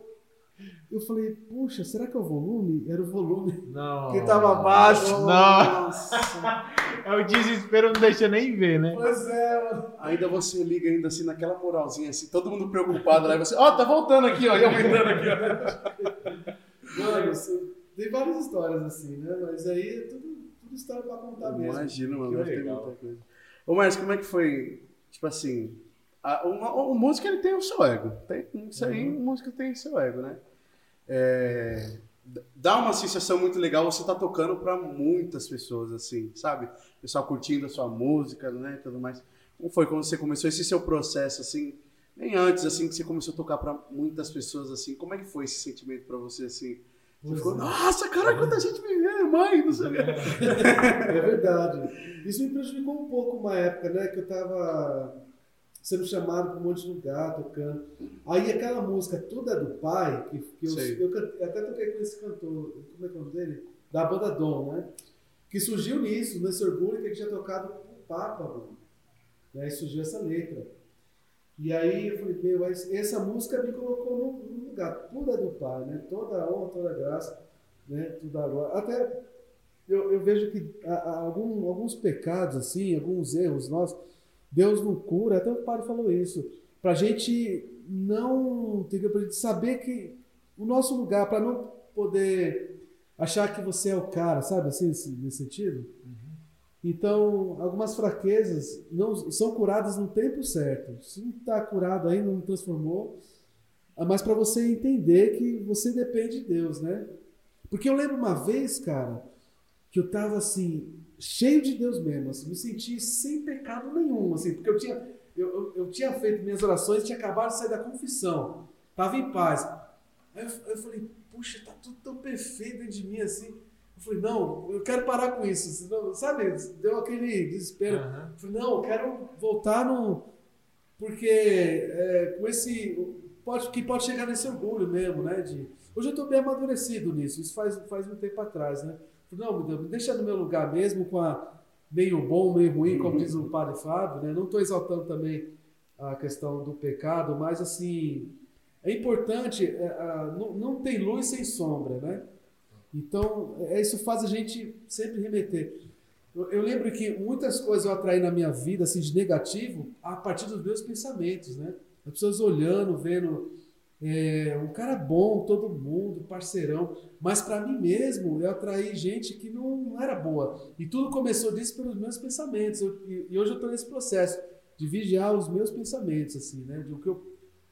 Eu falei, puxa, será que é o volume? Era o volume Não. que tava baixo. Nossa. É o desespero não deixa nem ver, né? Pois é, mano. Ainda você liga ainda assim naquela moralzinha assim, todo mundo preocupado lá e você, ó, tá voltando aqui, ó, e aumentando aqui, ó. Mano, isso- tem várias histórias assim, né? Mas aí é tudo história pra contar mesmo. Imagina, mano, deve ter muita coisa. Ô, Márcio, como é que foi, tipo assim, a, uma- o músico ele tem o seu ego, tem, isso aí, o músico tem o seu ego, né? É, dá uma sensação muito legal você tá tocando pra muitas pessoas, assim, sabe? O pessoal curtindo a sua música, né, e tudo mais. Como foi quando você começou esse seu processo, assim, bem antes, assim, que você começou a tocar pra muitas pessoas, assim, como é que foi esse sentimento pra você, assim? Você ficou, nossa, cara, quanta gente me vê, mãe, não sei o quê. É verdade. Isso me prejudicou um pouco uma época, né? Que eu tava sendo chamado para um monte de lugar, tocando. Aí aquela música Tudo é do Pai, que, que eu, eu, eu até toquei com esse cantor, como é que é o nome dele? Da banda Dom, né? Que surgiu nisso, nesse orgulho que ele tinha tocado com o Papa, mano. Né? E surgiu essa letra. E aí eu falei, meu, essa música me colocou num, lugar, tudo é do Pai, né? Toda a honra, toda a graça, né? Tudo a glória. Até eu, eu vejo que a- a- algum- alguns pecados, assim, alguns erros nossos, Deus não cura, até o padre falou isso, pra gente não? Pra gente saber que o nosso lugar, para não poder achar que você é o cara, sabe, assim, nesse, sentido? Então, algumas fraquezas não são curadas no tempo certo. Se não está curado ainda, não transformou, mais para você entender que você depende de Deus, né? Porque eu lembro uma vez, cara, que eu tava assim, cheio de Deus mesmo, assim, me senti sem pecado nenhum, assim, porque eu tinha, eu, eu, eu tinha feito minhas orações, tinha acabado de sair da confissão, tava em paz. Aí eu, eu falei, puxa, tá tudo tão perfeito dentro de mim assim. Eu falei, não, eu quero parar com isso, senão, sabe? Deu aquele desespero. Aham. Eu falei, não, eu quero voltar no. Porque é, com esse. Pode, que pode chegar nesse orgulho mesmo, né? De, hoje eu estou bem amadurecido nisso, isso faz, faz um tempo atrás, né? Não, me deixa no meu lugar mesmo, com a meio bom, meio ruim, como diz o padre Fábio, né? Não estou exaltando também a questão do pecado, mas assim. É importante, é, não, não tem luz sem sombra, né? Então, é, isso faz a gente sempre remeter. Eu, eu lembro que muitas coisas eu atraí na minha vida, assim, de negativo, a partir dos meus pensamentos, né? As pessoas olhando, vendo é, um cara bom, todo mundo, parceirão, mas para mim mesmo eu atraí gente que não, não era boa. E tudo começou disso pelos meus pensamentos. Eu- e, e hoje eu estou nesse processo de vigiar os meus pensamentos, assim, né? De, o que eu,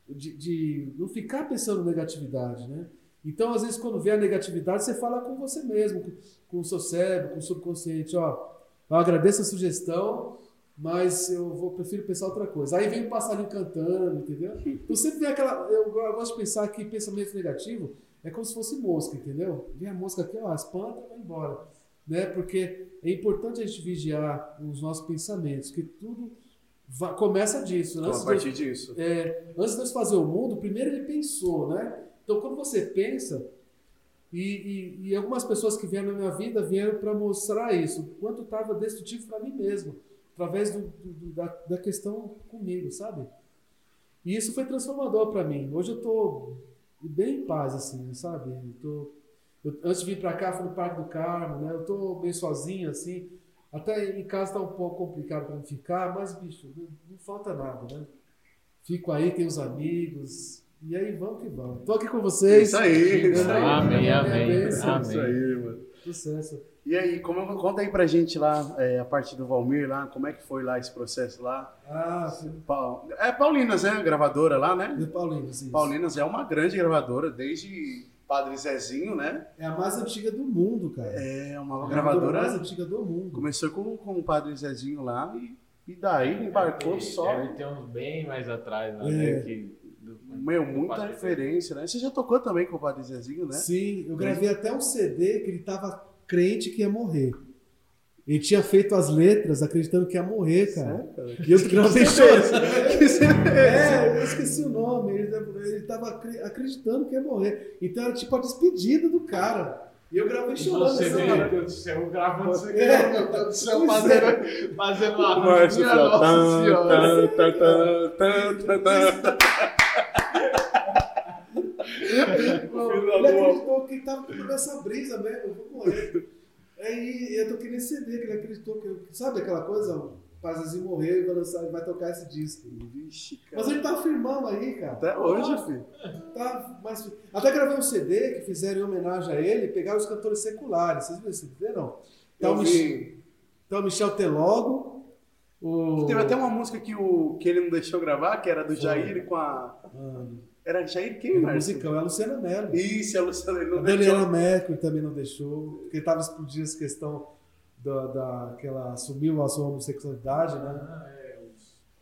de, de não ficar pensando negatividade, né? Então, às vezes, quando vê a negatividade, você fala com você mesmo, com, com o seu cérebro, com o subconsciente, ó, eu agradeço a sugestão, mas eu vou prefiro pensar outra coisa. Aí vem o passarinho cantando, entendeu? Eu sempre vem aquela. Eu, gosto de pensar que pensamento negativo é como se fosse mosca, entendeu? Vem a mosca aqui, ó, espanta e vai embora. Né? Porque é importante a gente vigiar os nossos pensamentos, que tudo va- começa disso. Então, Antes a de partir disso. é, antes de Deus fazer o mundo, primeiro ele pensou, né? Então, quando você pensa, E, e, e algumas pessoas que vieram na minha vida vieram para mostrar isso, o quanto estava destrutivo para mim mesmo, através do, do, da, da questão comigo, sabe? E isso foi transformador para mim. Hoje eu estou bem em paz, assim, sabe? Eu tô, eu, antes de vir para cá, fui no Parque do Carmo, né? Eu tô bem sozinho, assim. Até em casa tá um pouco complicado para ficar, mas, bicho, não, não, falta nada, né? Fico aí, tenho os amigos. E aí, vamos que vamos. Tô aqui com vocês. Isso aí. Isso aí. Amém, amém. Isso aí, mano. Sucesso. E aí, como, conta aí pra gente lá, é, a parte do Valmir lá, como é que foi lá esse processo lá? Ah, sim. Pa- É Paulinas, né? Gravadora lá, né? De Paulinho, sim. Paulinas é uma grande gravadora, desde Padre Zezinho, né? É a mais antiga do mundo, cara. É uma a gravadora mais gravadora. antiga do mundo. Começou com, com o Padre Zezinho lá e, e daí embarcou só. Deve ter uns bem mais atrás, né? É. Que, do- Meu, do muita referência, né? Você já tocou também com o Padre Zezinho, né? Sim, eu gravei até um CD que ele tava crente que ia morrer. Ele tinha feito as letras acreditando que ia morrer, cara. E eu gravei chorando. É, eu esqueci o nome. Ele, ele tava acre- acreditando que ia morrer. Então era tipo a despedida do cara. E eu gravei chorando. Você assim, cara. meu Deus do céu, gravando isso aqui, É. meu Deus do céu, fazendo, fazendo uma nossa senhora. Não, ele acreditou que ele tava tudo nessa brisa mesmo, eu vou morrer. Aí eu toquei nesse CD que ele acreditou que. eu- Sabe aquela coisa? O Pazazinho morreu e vai, lançar, vai tocar esse disco. Vixe, Mas cara. ele tá firmão aí, cara. Até hoje, filho. Tá, mas, até gravei um CD que fizeram em homenagem a ele, pegaram os cantores seculares. Vocês viram esse CD, não? Tá Eu o vi. Mich- tá o Michel Telogo. O... Teve até uma música que, o, que ele não deixou gravar, que era do Foi. Jair com a. Ah, Era Jair quem, o Márcio? musicão é a Luciana Mello. Isso, a Luciana, ele A Daniela. Mercury também não deixou, porque estava explodindo essa questão da, da, que ela assumiu a sua homossexualidade, né? Ah, é,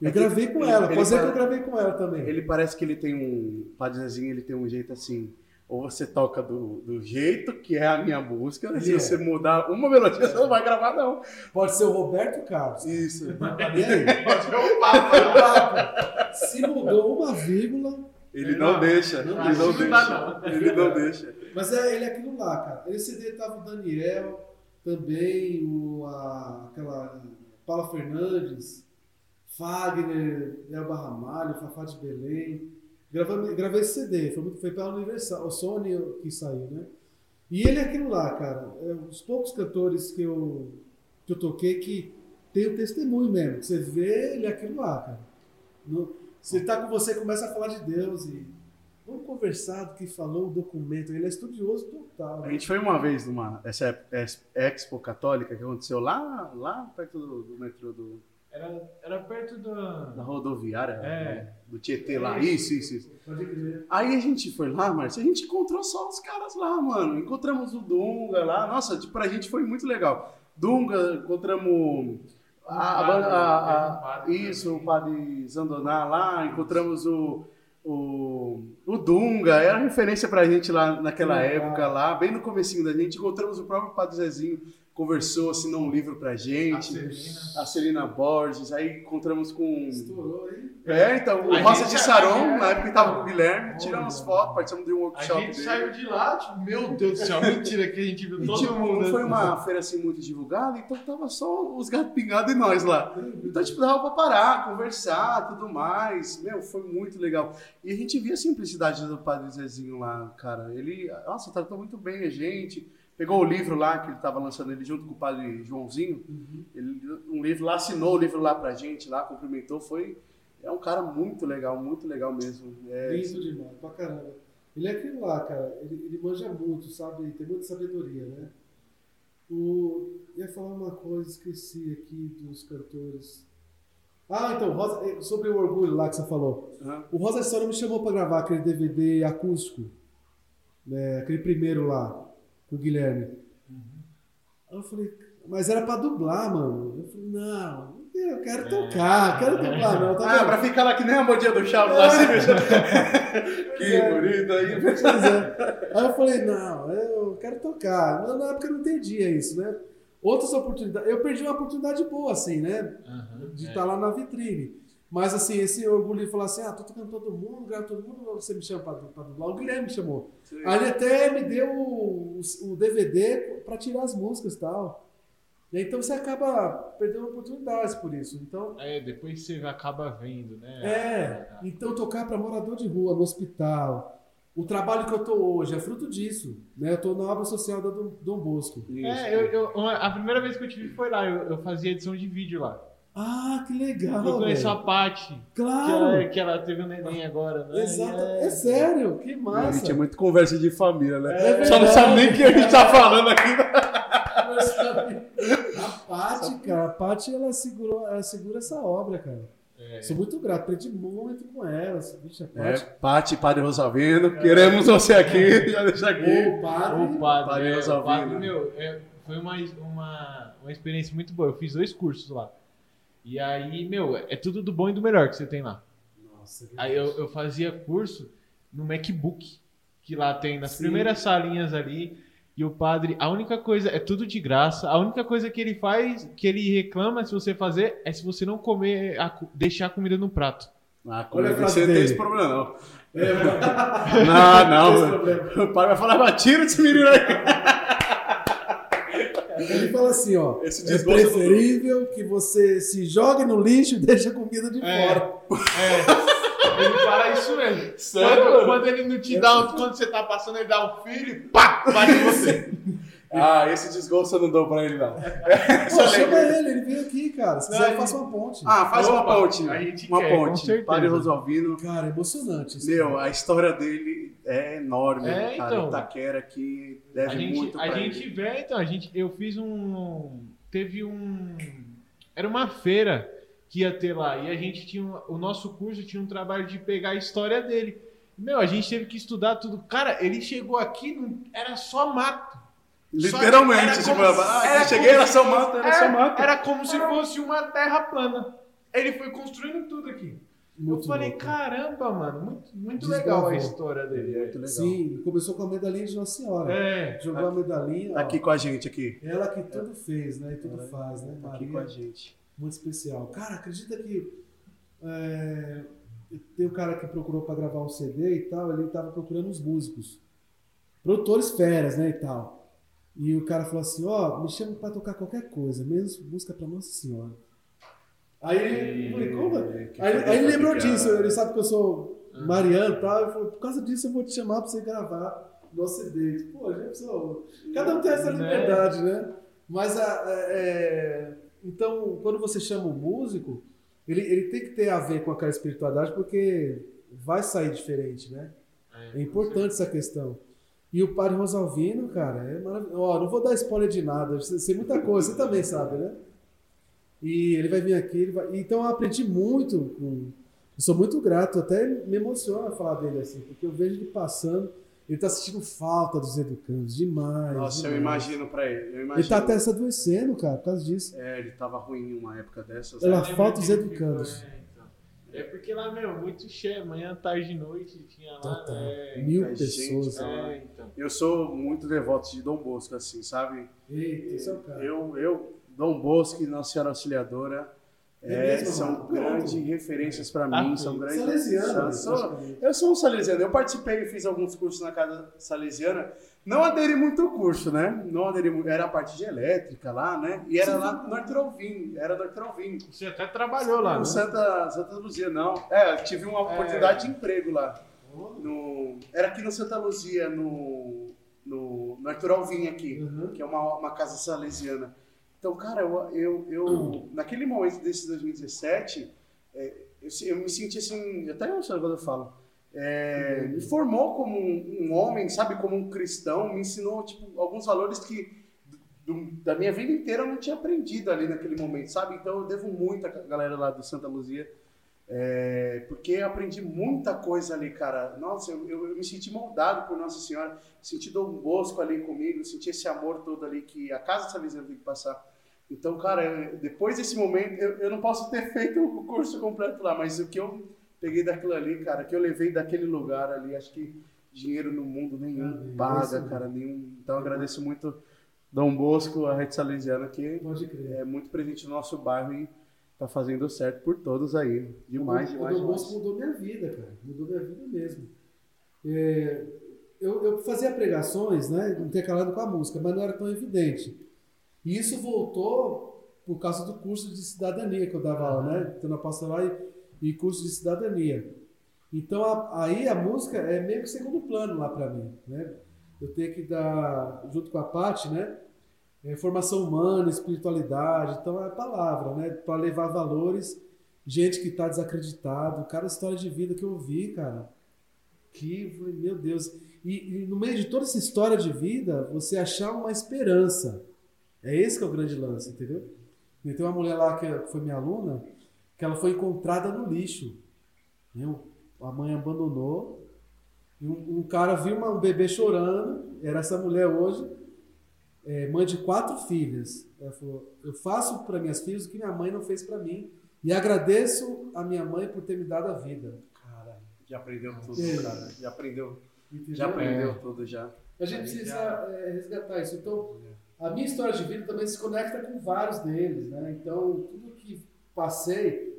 Eu É que gravei com ele- ela, ele pode ser que eu gravei com ela também. Ele parece que ele tem um. O Padre Zezinho, ele tem um jeito assim. Ou você toca do, do jeito que é a minha música, Ele se é. você mudar uma melodia, você não vai gravar, não. Pode ser o Roberto Carlos. Isso. Pode ser um papo. Se mudou uma vírgula, Ele não, deixa. não ele não deixa. Ele não deixa. mas é, ele é aquilo lá, cara. Nesse CD tava o Daniel, também o, a, aquela Paula Fernandes, Fagner, Elba Ramalho, Fafá de Belém. Gravei, gravei esse CD, foi, foi pela Universal, o Sony que saiu, né? E ele é aquilo lá, cara. É os poucos cantores que eu, que eu toquei que tem o testemunho mesmo. Você vê ele é aquilo lá, cara. No, se ele tá com você, começa a falar de Deus e vamos conversar do que falou o documento. Ele é estudioso total. A né? gente foi uma vez numa essa ex- Expo Católica que aconteceu lá, lá perto do, do metrô do, Era, era perto da da. rodoviária, É. do Tietê lá. Isso, isso, isso. Pode crer. Aí a gente foi lá, Márcio, a gente encontrou só os caras lá, mano. Encontramos o Dunga lá. Nossa, tipo, pra gente foi muito legal. Dunga, encontramos a, a a- né? isso, o padre Zandoná lá, encontramos o, o, o Dunga, era referência pra gente lá naquela época lá, bem no comecinho da gente, encontramos o próprio padre Zezinho, conversou, assinou um livro pra A gente, a Celina Borges, aí encontramos com... Estourou, hein? É, então, o A Rosa gente- de Saron, a- na época que tava com o Guilherme, tiramos foto, participamos de um A workshop gente dele. saiu de lá, tipo, meu Deus do céu, mentira que a gente viu todo tipo, mundo. não foi uma feira assim muito divulgada, então tava só os gatos pingados e nós lá. Então, tipo, dava pra parar, conversar, tudo mais. Meu, foi muito legal. E a gente via a simplicidade do Padre Zezinho lá, cara. Ele, nossa, tratou muito bem a gente. Pegou o livro lá, que ele tava lançando ele junto com o Padre Joãozinho. Uhum. Ele, um livro lá, assinou o livro lá pra gente, lá, cumprimentou. Foi... É um cara muito legal, muito legal mesmo. É, Lindo demais, pra caramba. Ele é aquilo lá, cara. Ele, ele manja muito, sabe? Tem muita sabedoria, né? O... Ia falar uma coisa, esqueci aqui dos cantores. Ah, então, Rosa, eh, sobre o orgulho lá que você falou. Aham. O Rosa História me chamou pra gravar aquele DVD acústico. Né? Aquele primeiro lá, com o Guilherme. Aí eu falei, mas era pra dublar, mano. Eu falei, não, eu quero tocar, quero dublar, não. Tá Ah, vendo? pra ficar lá que nem a modinha do Chaves lá, assim, Que É. bonito aí. É. Aí eu falei, não, eu quero tocar. Na- Na época eu não entendia isso, né? Outras oportunidades. Eu perdi uma oportunidade boa, assim, né? Aham, De é. estar lá na vitrine. Mas assim, esse orgulho de falar assim, ah, tô tocando todo mundo, gravo todo mundo, você me chama pra, pra dublar. O Guilherme me chamou. Sim. Aí ele até me deu o, o DVD pra tirar as músicas e tal. E aí, então você acaba perdendo oportunidades por isso. Então, É, depois você acaba vendo, né? é, então tocar para morador de rua, no hospital. O trabalho que eu tô hoje é fruto disso. Né? Eu tô na obra social da Dom, Dom Bosco. Isso. É, eu, eu- a primeira vez que eu tive foi lá, eu, eu fazia edição de vídeo lá. Ah, que legal. eu conheço velho. a Paty, que, Claro. ela, que ela teve um neném agora, né? Exato. E É... sério, que A massa. gente é muito conversa de família, né? É Só não sabe nem o que a gente tá falando aqui. A Paty, cara, a Paty, ela, segurou, ela segura essa obra, cara. É. Sou muito grato, aprendi muito com ela. Bicho, a É, Paty. Pati, Padre Rosalvino, queremos você aqui, já deixa aqui. Ô, padre. O padre, Padre é, o Rosalvino. padre, meu, é, foi uma, uma, uma experiência muito boa. Eu fiz dois cursos lá. E aí, meu, é tudo do bom e do melhor que você tem lá. Nossa, que Aí eu, eu fazia curso no MacBook, que lá tem nas Sim. primeiras salinhas ali. E o padre, a única coisa, é tudo de graça. A única coisa que ele faz, que ele reclama se você fazer, é se você não comer, a deixar a comida no prato. Ah, Olha a frase você não tem esse problema, não. É. Não, não. O pai vai falar, mas tira esse menino aí. Ele fala assim, ó. Esse É do- preferível que você se jogue no lixo e deixe a comida de É. fora. É, ele fala isso mesmo. Sério, Quando, quando ele não te dá, um- quando você tá passando, ele dá um filho e pá, bate você. Ah, esse desgosto eu não dou pra ele, não. Pô, chama ele, ele vem aqui, cara. Se quiser, Não, eu faço uma ponte. Ah, faz uma Opa, ponte. a gente Uma quer, ponte. certeza. Padre Rosalvino. Cara, é emocionante isso. Meu, a história dele é enorme, É, cara. então. Itaquera que A deve gente, muito a pra gente ele. vê, então, a gente, eu fiz um. Teve um. Era uma feira que ia ter lá. E a gente tinha. um- O nosso curso tinha um trabalho de pegar a história dele. Meu, a gente teve que estudar tudo. Cara, ele chegou aqui, era só mato. Literalmente, tipo, era como- ah, era eu cheguei, era se só fosse- mato, era é, só mato. Era como se fosse uma terra plana. Ele foi construindo tudo aqui. Muito eu falei, louco. caramba, mano, muito, muito Desbravou. legal a história dele. Muito legal. Sim, começou com a medalhinha de Nossa Senhora. É. Jogou a medalhinha. Ó. aqui com a gente aqui. Ela que tudo fez, né? E tudo Ela faz, né? Tá aqui Maria, com a gente. muito especial. Cara, acredita que é, tem um cara que procurou para gravar um CD e tal, ele tava procurando uns músicos. Produtores feras, né, e tal. E o cara falou assim, ó, me chama para tocar qualquer coisa, menos música para Nossa Senhora. Aí ele, falei, como? Aí, aí ele lembrou disso, ele sabe que eu sou Mariano e tal. Ele falou, por causa disso eu vou te chamar pra você gravar no CD. Pô, gente, só- cada um tem essa Né? liberdade, né? Mas a, a- é, então, quando você chama um músico, ele, ele tem que ter a ver com aquela espiritualidade, porque vai sair diferente, né? É importante essa questão. E o Padre Rosalvino, cara, é maravilhoso. Ó, não vou dar spoiler de nada, sei muita coisa, você também sabe, né? E ele vai vir aqui, ele vai... então eu aprendi muito com... Eu sou muito grato, até me emociona falar dele assim, porque eu vejo ele passando, ele tá sentindo falta dos educandos, demais. Nossa, eu demais. imagino pra ele. Eu imagino. Ele tá até se adoecendo, cara, por causa disso. É, ele tava ruim em uma época dessas. Ela- né? É falta os muito educandos. É, então. É porque lá, meu, muito cheio, manhã, tarde e noite tinha lá. Total. É, Mil muita gente, pessoas. né? é, então. Eu sou muito devoto de Dom Bosco, assim, sabe? Eita, esse é o cara. Eu, eu Dom Bosco e Nossa Senhora Auxiliadora É é, mesmo, são mano? grandes Pronto. referências para Ah, mim, sim. são grandes. Salesiano, sou- eu sou um salesiano. Eu participei e fiz alguns cursos na casa salesiana. Não aderi muito ao curso, né? Não aderi muito. Era a parte de elétrica lá, né? E era lá no Arthur Alvim. Era do Arthur Alvim. Você até trabalhou lá, No né? Santa, Santa Luzia, não. É, tive uma oportunidade de emprego lá. No, era aqui no Santa Luzia, no, no, no Arthur Alvim aqui, Uhum. que é uma, uma casa salesiana. Então, cara, eu, eu, eu naquele momento desse 2017, é, eu, eu me senti assim, até sei quando eu falo, é, me formou como um, um homem, sabe, como um cristão, me ensinou tipo, alguns valores que do- da minha vida inteira eu não tinha aprendido ali naquele momento, sabe? Então eu devo muito à galera lá do Santa Luzia, é, porque eu aprendi muita coisa ali, cara. Nossa, eu, eu- eu me senti moldado por Nossa Senhora, senti Dom Bosco ali comigo, senti esse amor todo ali que a Casa Salesiana tem que passar. Então, cara, eu- depois desse momento, eu, não posso ter feito o curso completo lá, mas o que eu peguei daquilo ali, cara, que eu levei daquele lugar ali, acho que dinheiro no mundo nenhum Ah, paga, cara, nenhum. Então, eu agradeço muito Dom Bosco, a Rede Salesiana, que é muito presente no nosso bairro e, tá fazendo certo por todos aí. Demais, o, demais, o Dom mudou minha vida, cara. Mudou minha vida mesmo. É, eu, eu fazia pregações, né, intercalando com a música, mas não era tão evidente. E isso voltou por causa do curso de cidadania que eu dava aula, né? Então, na pastoral e, e curso de cidadania. Então, a- aí a música é meio que segundo plano lá para mim, né? Eu tenho que dar, junto com a Paty, né? É, formação humana, espiritualidade, então é a palavra, né? Para levar valores, gente que está desacreditado, cada história de vida que eu vi, cara, que, meu Deus, e, e no meio de toda essa história de vida, você achar uma esperança, é esse que é o grande lance, entendeu? E tem uma mulher lá que foi minha aluna, que ela foi encontrada no lixo, viu? A mãe abandonou, um, um cara viu uma- um bebê chorando, era essa mulher hoje, é, mãe de quatro filhas. Ela falou: Eu faço para minhas filhas o que minha mãe não fez para mim. E agradeço a minha mãe por ter me dado a vida. Cara, já aprendeu tudo, É. cara. Já aprendeu. Entendeu? Já aprendeu É. tudo, já. A gente Aí precisa já- é, resgatar isso. Então, a minha história de vida também se conecta com vários deles. Né? Então, tudo que passei,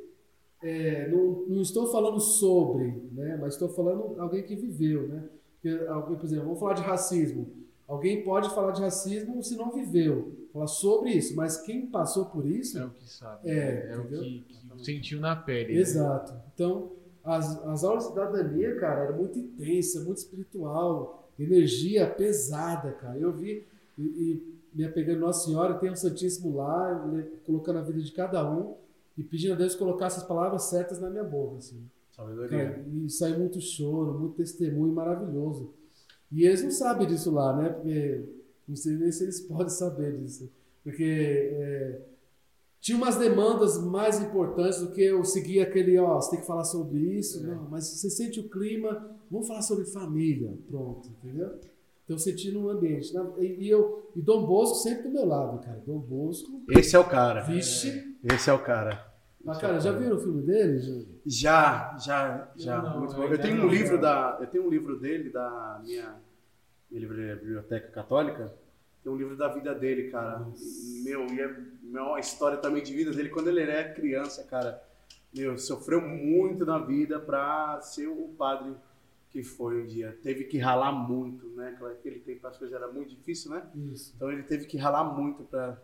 é, não, não estou falando sobre, né? mas estou falando alguém que viveu. Né? Porque por exemplo, vamos falar de racismo. Alguém pode falar de racismo se não viveu, falar sobre isso, mas quem passou por isso É o que sabe. É, né? é o que, que sentiu na pele. né? Exato. Então, as, as aulas de cidadania, cara, era muito intensa, muito espiritual, energia pesada, cara. Eu vi e, e me apegando Nossa Senhora, tem o Santíssimo lá, né, colocando a vida de cada um e pedindo a Deus que colocasse as palavras certas na minha boca, assim. Sabedoria. Cara, e saiu muito choro, muito testemunho maravilhoso. E eles não sabem disso lá, né? Porque não sei nem se eles podem saber disso. Porque é, tinha umas demandas mais importantes do que eu seguir aquele, ó, você tem que falar sobre isso. Não, mas você sente o clima, vamos falar sobre família. Pronto, entendeu? Então eu senti num ambiente. E, e eu, e Dom Bosco sempre do meu lado, cara. Dom Bosco, Esse é o cara. vixe. Esse é o cara. Mas, cara, já viram o filme dele? Já? Já, já, já. Eu não, muito eu bom. Eu ainda tenho um não. livro da, eu tenho um livro dele da minha, minha livraria- biblioteca católica. Tem um livro da vida dele, cara. Meu, e é meu, uma história também de vida dele quando ele era criança, cara. Meu, sofreu muito na vida pra ser o padre que foi um dia. Teve que ralar muito, né? Naquele tempo as coisas eram muito difíceis, né? Isso. Então ele teve que ralar muito para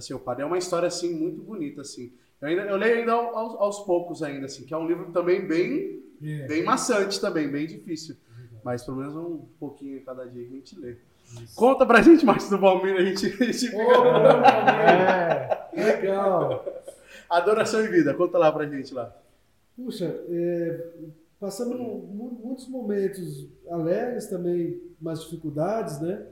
ser o padre. É uma história assim muito bonita assim. Eu, ainda, eu leio ainda ao- aos, aos poucos ainda assim, que é um livro também bem É. bem maçante também, bem difícil. Mas pelo menos um pouquinho cada dia a gente lê. Conta pra gente mais do Valmir, a gente, a gente Ô, fica... é, legal. Adoração e vida, conta lá pra gente lá. Puxa, é, passamos mu- muitos momentos alegres também, umas dificuldades, né?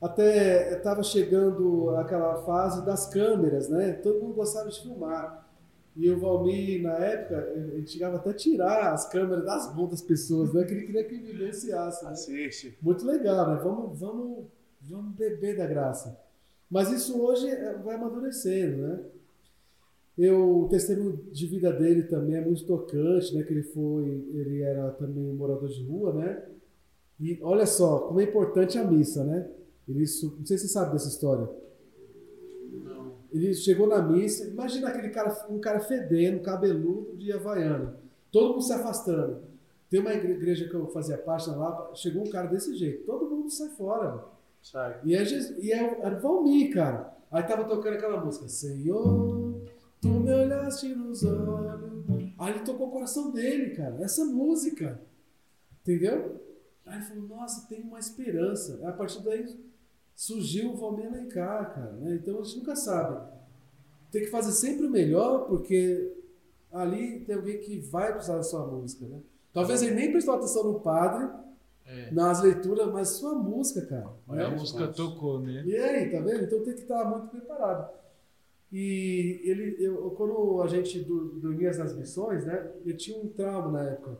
Até estava chegando aquela fase das câmeras, né? Todo mundo gostava de filmar. E o Valmir, na época, ele chegava até a tirar as câmeras das mãos das pessoas, né? Que ele queria que vivenciasse, né? Assiste. Muito legal, né? Vamos, vamos, vamos beber da graça. Mas isso hoje é- vai amadurecendo, né? Eu, o testemunho de vida dele também é muito tocante, né? Que ele foi, ele era também um morador de rua, né? E olha só, como é importante a missa, né? Ele, não sei se você sabe dessa história. Não. Ele chegou na missa, imagina aquele cara, um cara fedendo, cabeludo de Havaiana, todo mundo se afastando. Tem uma igre- igreja que eu fazia parte Lapa, chegou um cara desse jeito, todo mundo sai fora. Sai. E é, e é, o Valmir, cara. Aí tava tocando aquela música, Senhor, tu me olhaste nos olhos. Aí ele tocou o coração dele, cara, essa música. Entendeu? Aí ele falou, nossa, tem uma esperança. A partir daí surgiu o Valmir Alencar, cara. né? Então a gente nunca sabe. Tem que fazer sempre o melhor, porque ali tem alguém que vai precisar da sua música, né? Talvez ele nem prestou atenção no padre, É. nas leituras, mas sua música, cara. Olha, a né? música tocou, né? E aí, tá vendo? Então tem que estar muito preparado. E ele, eu, quando a gente dormia nas missões, né? Eu tinha um trauma na época.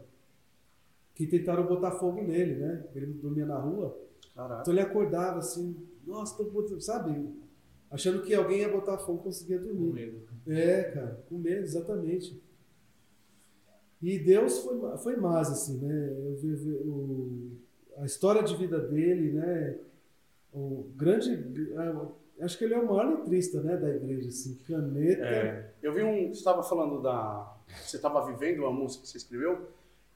Que tentaram botar fogo nele, né? Ele dormia na rua. Caraca. Então ele acordava assim, nossa, tô botando, sabe? Achando que alguém ia botar fogo e conseguia Com dormir. medo. É, cara, com medo, exatamente. E Deus foi, foi mais, assim, né? Eu vi, vi o, a história de vida dele, né? O grande. Acho que ele é o maior letrista, né, da igreja, assim, caneta. É, eu vi um. Você estava falando da. Você estava vivendo uma música que você escreveu.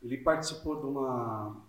Ele participou de uma.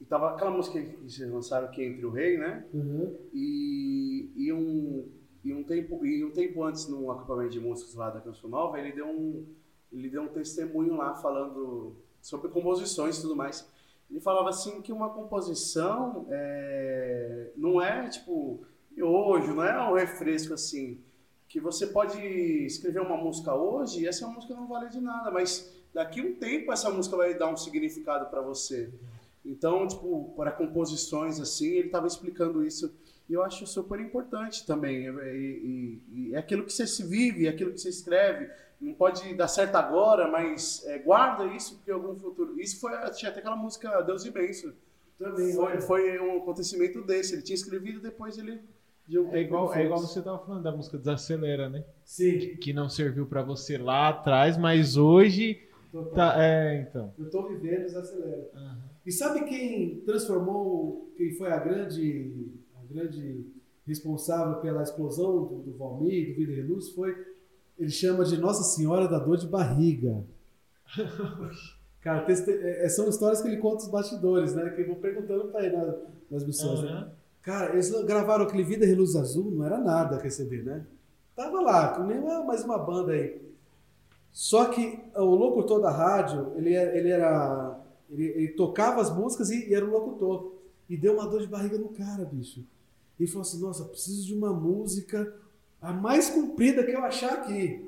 E tava aquela música que vocês lançaram aqui Entre o Rei, né? Uhum. E, e, um, e, um tempo, e um tempo antes, no acampamento de músicos lá da Canção Nova, ele deu um, ele deu um testemunho lá falando sobre composições e tudo mais. Ele falava assim que uma composição é, não é tipo hoje, não é um refresco assim. Que você pode escrever uma música hoje e essa música não vale de nada, mas daqui a um tempo essa música vai dar um significado para você. Então, tipo, para composições assim, ele estava explicando isso. E eu acho super importante também. E, e, e, é aquilo que você se vive, é aquilo que você escreve. Não pode dar certo agora, mas é, guarda isso porque algum futuro. Isso foi tinha até aquela música Deus e Benção. Também foi, foi um acontecimento desse. Ele tinha escrevido depois ele é igual, é igual você tava falando da música Desacelera, né? Sim. Que, que não serviu para você lá atrás, mas hoje. Tá, é, então. Eu tô vivendo Desacelera. Uhum. E sabe quem transformou, quem foi a grande, a grande responsável pela explosão do, do Valmir, do Vida Reluz? Foi. Ele chama de Nossa Senhora da Dor de Barriga. Cara, é, são histórias que ele conta os bastidores, né? Que eu vou perguntando para ele nas, nas missões. Uhum. Né? Cara, eles gravaram aquele Vida Reluz Azul, não era nada aquele CD, né? Tava lá, nem mais uma banda aí. Só que o locutor da rádio, ele, ele era. Ele, ele tocava as músicas e, e, era o locutor. E deu uma dor de barriga no cara, bicho. E falou assim: Nossa, preciso de uma música a mais comprida que eu achar aqui.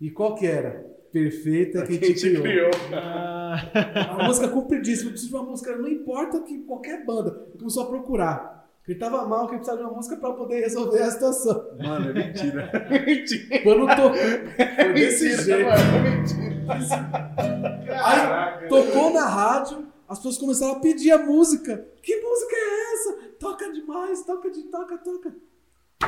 E qual que era? Perfeita que te criou. criou. Ah. A música compridíssima. preciso de uma música, não importa que qualquer banda. Ele começou a procurar. Ele tava mal, que ele precisava de uma música para poder resolver a situação. Mano, é mentira. mentira. Quando tocou. Foi desse mentira, jeito. Mano, é mentira. Aí tocou na rádio, as pessoas começaram a pedir a música. Que música é essa? Toca demais, toca de toca, toca.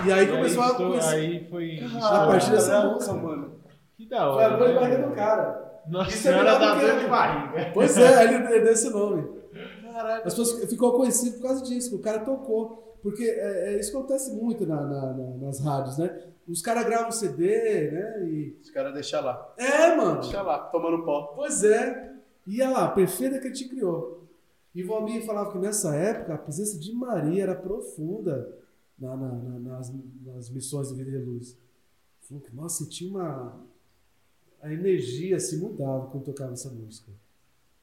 E aí começou aí, a. Começar... Aí foi. a partir dessa música, mano. Que da hora. Foi a dor de barriga do cara. Nossa Isso é Senhora da dor de barriga. Pois é, ele deu esse nome. Caraca. As pessoas ficou conhecido por causa disso, o cara tocou. Porque é, é isso acontece muito na, na, na, nas rádios, né? Os caras gravam CD, né? E... Os caras deixam lá. É, mano. Deixa lá, tomando pó. Pois é. Ia lá, perfeita que ele te criou. E Valmir falava que nessa época a presença de Maria era profunda na, na, na, nas, nas missões do Vida Luz. Falou que, nossa, tinha uma. A energia se mudava quando tocava essa música.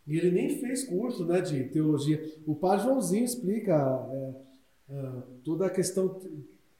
E ele nem fez curso né, de teologia. O padre Joãozinho explica é, é, toda a questão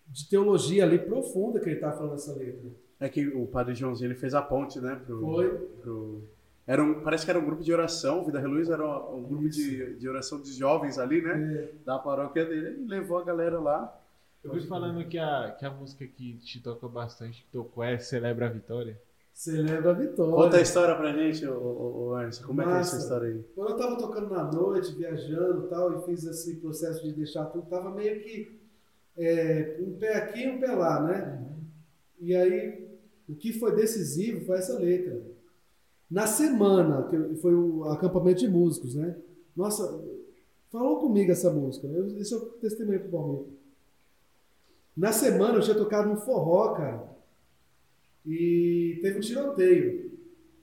de teologia ali profunda que ele está falando nessa letra. É que o padre Joãozinho ele fez a ponte, né? Pro, Foi. Pro... Era um, parece que era um grupo de oração, Vida Reluz era um grupo de, de oração de jovens ali, né? É. Da paróquia dele. Ele levou a galera lá. Eu vi falando que a, que a música que te toca bastante, que tocou é Celebra a Vitória. Celebra a vitória. Conta a história pra gente, o, o, o Anderson. Como Massa. é que é essa história aí? Quando eu tava tocando na noite, viajando e tal, e fiz esse processo de deixar tudo, tava meio que é, um pé aqui e um pé lá, né? Uhum. E aí, o que foi decisivo foi essa letra. Na semana, que foi o acampamento de músicos, né? Nossa, falou comigo essa música. Eu, isso eu testemunho pro Palmeiras. Na semana eu tinha tocado um forró, cara e teve um tiroteio.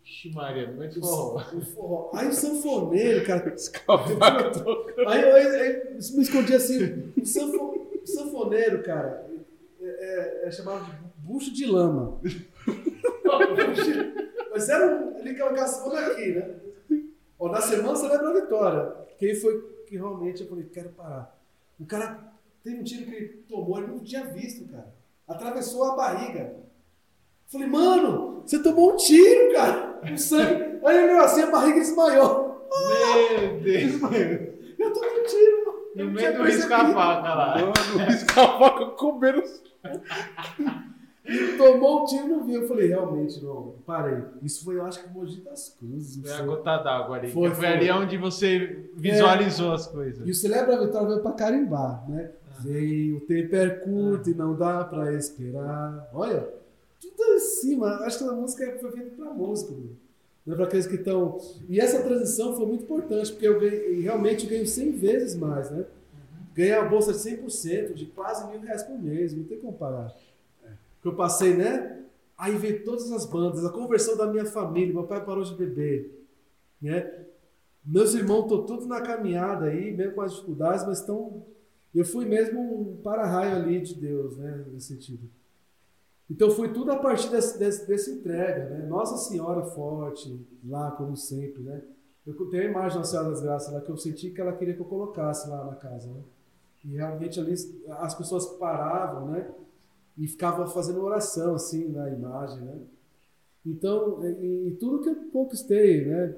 Ixi, Maria, muito forró. O forró. Aí o sanfoneiro, cara. aí eu, aí, me escondi assim. O, sanfo, o sanfoneiro, cara, é, é, é, chamado de bucho de lama. Mas era um. Ele colocava a aqui, né? Ó, na semana você lembra a vitória. Quem foi que realmente eu falei, quero parar. O cara teve um tiro que ele tomou, ele não tinha visto, cara. Atravessou a barriga. Falei, mano, você tomou um tiro, cara. O sangue. Aí ele olhou assim, a barriga desmaiou. Meu Deus. Eu tomei um tiro, mano. No meio do risca-faca lá. Mano, o risca-faca comendo. E tomou um tiro e não viu. Eu falei, realmente, não, parei. Isso foi, eu acho que Mogi das Cruzes. Foi a gota d'água ali. Foi, foi, foi, ali onde você visualizou é, as coisas. E o Celebra a Vitória veio pra carimbar, né? Ah. Veio, o tempo é curto ah. e não dá pra esperar. Olha, tudo em cima. Acho que a música foi feita para música, não é para aqueles que estão. E essa transição foi muito importante, porque eu ganhei, realmente eu ganho 100 vezes mais, né? Ganhei uma bolsa de 100%, de quase mil reais por mês, não tem como parar. Que eu passei, né? Aí veio todas as bandas, a conversão da minha família, meu pai parou de beber, né? Meus irmãos estão todos na caminhada aí, mesmo com as dificuldades, mas estão. Eu fui mesmo um para-raio ali de Deus, né? Nesse sentido. Então foi tudo a partir desse, desse, dessa entrega, né? Nossa Senhora forte, lá como sempre, né? Eu tenho a imagem da Senhora das Graças lá que eu senti que ela queria que eu colocasse lá na casa, né? E realmente ali as pessoas paravam, né? E ficavam fazendo oração assim na imagem, né? Então, e, e tudo que eu conquistei, né?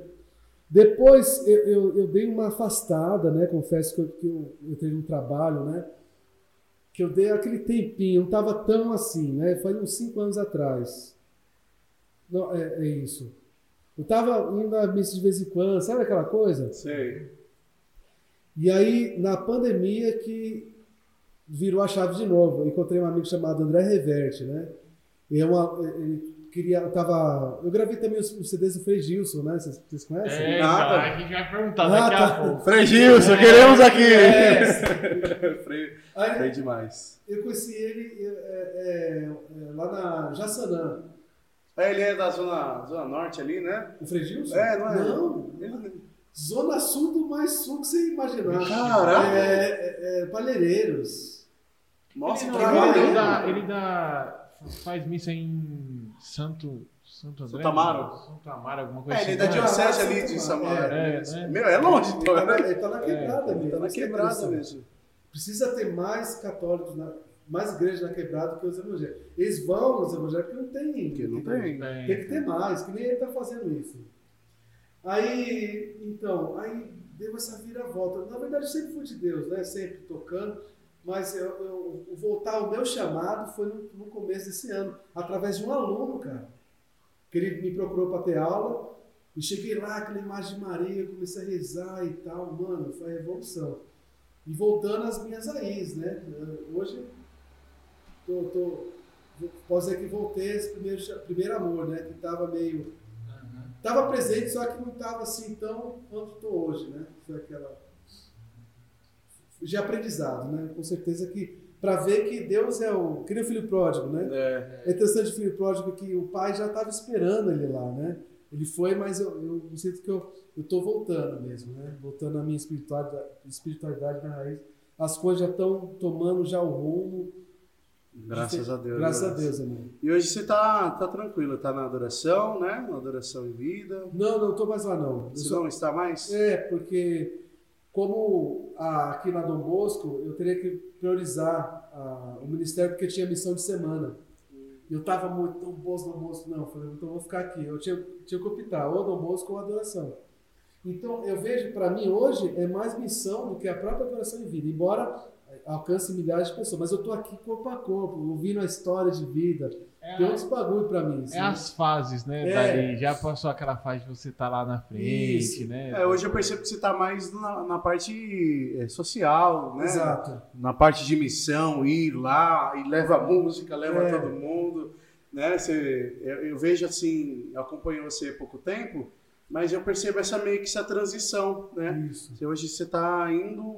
Depois eu, eu, eu, dei uma afastada, né? Confesso que eu, que eu, eu tive um trabalho, né? Que eu dei aquele tempinho, não estava tão assim, né? Faz uns cinco anos atrás. Não, é, é isso. Eu estava indo à missa de vez em quando, sabe aquela coisa? Sei. E aí, na pandemia, que virou a chave de novo. Eu encontrei um amigo chamado André Reverte, né? E é uma, ele queria, eu tava, eu gravei também os, os CDs do Frei Gilson, né? Vocês, vocês conhecem? É, Nada. Então, a gente vai perguntar ah, daqui tá. a pouco. Frei Gilson, é, queremos aqui! É. Frei, Aí, Frei demais. Eu conheci ele é, é, é lá na Jaçanã. É, ele é da zona, zona norte ali, né? O Frei Gilson? É, não é? Não. Ele... Zona sul do mais sul que você imaginar. Caraca! É, é, é Palheireiros. Nossa, ele, maneiro. ele, dá, ele dá, faz missa em Santo, Santo André? Santo Amaro. Santo Amaro, alguma coisa É, ele é assim. da diocese ali de Samara. Amaro. É, né? Meu, é longe, Ele então, tá, na, né? ele tá na quebrada, Ele ele tá na quebrada mesmo. Precisa ter mais católicos, na, mais igrejas na quebrada do que os evangélicos. Eles vão nos evangélicos porque não tem. Porque não tem. É, Tem que ter mais, que nem ele está fazendo isso. Aí, então, aí deu essa viravolta. Na verdade, sempre fui de Deus, né? Sempre tocando. Mas eu, eu, voltar ao meu chamado foi no, no começo desse ano, através de um aluno, cara. Que ele me procurou para ter aula. E cheguei lá, aquela imagem de Maria, comecei a rezar e tal. Mano, foi a revolução. E voltando às minhas raízes, né? Hoje, tô, tô, posso dizer que voltei esse primeiro, primeiro amor, né? Que estava meio Estava presente, só que não estava assim tão quanto estou hoje, né? Foi aquela. De aprendizado, né? Com certeza que. Para ver que Deus é o. Que nem o filho pródigo, né? É. É interessante o filho pródigo que o pai já estava esperando ele lá, né? Ele foi, mas eu, eu sinto que eu estou voltando mesmo, né? Voltando à minha espiritualidade, espiritualidade na raiz. As coisas já estão tomando já o rumo. Graças a Deus. Graças a né? Deus, amém. E hoje você tá, tá tranquilo, tá na adoração, né? Na adoração em vida. Não, não estou mais lá, não. Eu Você só- não está mais? É, porque como a- aqui na Dom Bosco, eu teria que priorizar a- o ministério porque tinha missão de semana. Eu estava muito, Dom Bosco, Dom Bosco, não, falei, então vou ficar aqui. Eu tinha, tinha que optar, ou Dom Bosco ou adoração. Então, eu vejo, para mim, hoje, é mais missão do que a própria adoração em vida, embora alcance milhares de pessoas. Mas eu estou aqui corpo a corpo, ouvindo a história de vida. É, Tem outros bagulho para mim. assim. é as fases, né? É. Dali. Já passou aquela fase de você estar lá na frente, Isso. né? É, hoje eu percebo que você tá mais na, na parte é, social, né? Exato. Na parte de missão, ir lá e leva música, leva É. todo mundo, né? Você, eu, eu vejo assim, eu acompanho você há pouco tempo, mas eu percebo essa meio que essa transição, né? Isso. Você- Hoje você tá indo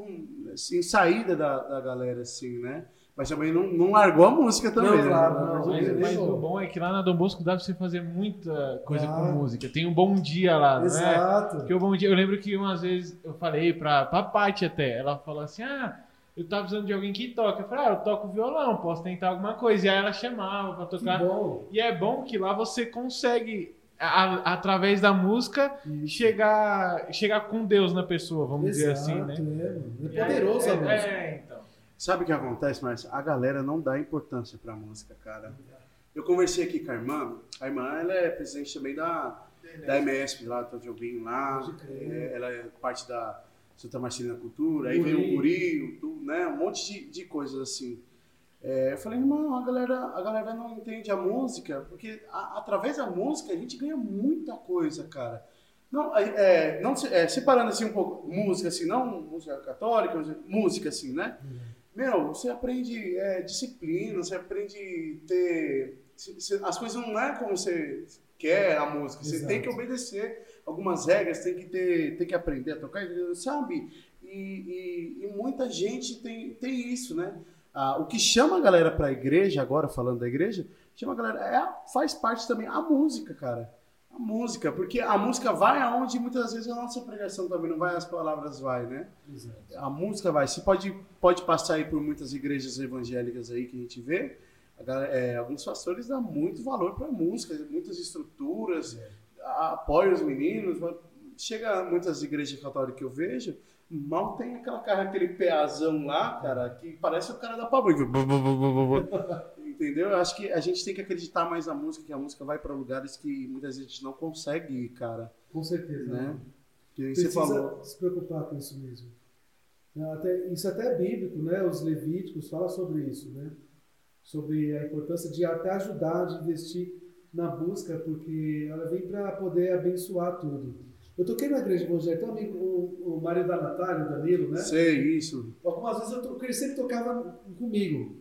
assim, saída da, da galera, assim, né? Mas também não, não largou a música também. Não, né? claro, Pelo não. Mas, mas o bom é que lá na Dom Bosco dá pra você fazer muita coisa Ah. com música. Tem um bom dia lá, não é? Exato. Porque o bom dia, eu lembro que umas vezes eu falei pra, pra Paty até, ela falou assim, ah, eu tava precisando de alguém que toca. Eu falei, ah, eu toco violão, posso tentar alguma coisa. E aí ela chamava pra Que tocar. bom. E é bom que lá você consegue, a- através da música, chegar, chegar com Deus na pessoa, vamos dizer Exato, assim, né? É, é aí- poderoso é, a música. É, então. Sabe o que acontece, Márcio? A galera não dá importância pra música, cara. Eu conversei aqui com a irmã. A irmã, ela é presidente também da, da MSP lá, do Jobim lá. É, ela é parte da Santa Marcelina Cultura. Aí veio o Guri, o Tu, né? Um monte de, de coisas assim. É, eu falei, irmão, a galera, a galera não entende a música, porque a- através da música a gente ganha muita coisa, cara. Não, é, é, não é, separando assim um pouco, música assim, não música católica, música assim, né? Meu, você aprende é, disciplina, você aprende ter. se- se- as coisas não é como você quer a música, você Exato. tem que obedecer algumas regras, tem que ter, tem que aprender a tocar, sabe? E, e, e, e muita gente tem, tem isso, né? Ah, o que chama a galera para a igreja, agora falando da igreja, chama a galera, é, faz parte também a música, cara. A música, porque a música vai aonde muitas vezes a nossa pregação também não vai, as palavras vai, né? Exato. A música vai. Você pode, pode passar aí por muitas igrejas evangélicas aí que a gente vê, é, alguns pastores dão muito valor para a música, muitas estruturas, a- apoiam os meninos. Chega muitas igrejas católicas que eu vejo, mal tem aquela cara, aquele peazão lá, cara, que parece o cara da Pablo. Entendeu? Eu acho que a gente tem que acreditar mais na música, que a música vai para lugares que muitas vezes a gente não consegue ir, cara. Com certeza. Né? Que nem Precisa você falou. se preocupar com isso mesmo. Até- isso até é bíblico, né? Os Levíticos falam sobre isso, né? Sobre a importância de até ajudar, de investir na busca, porque ela vem para poder abençoar tudo. Eu toquei na igreja evangélica, um amigo, o, o marido da Natália, o Danilo, né? Sei, isso. Algumas vezes eu to- ele sempre tocava comigo,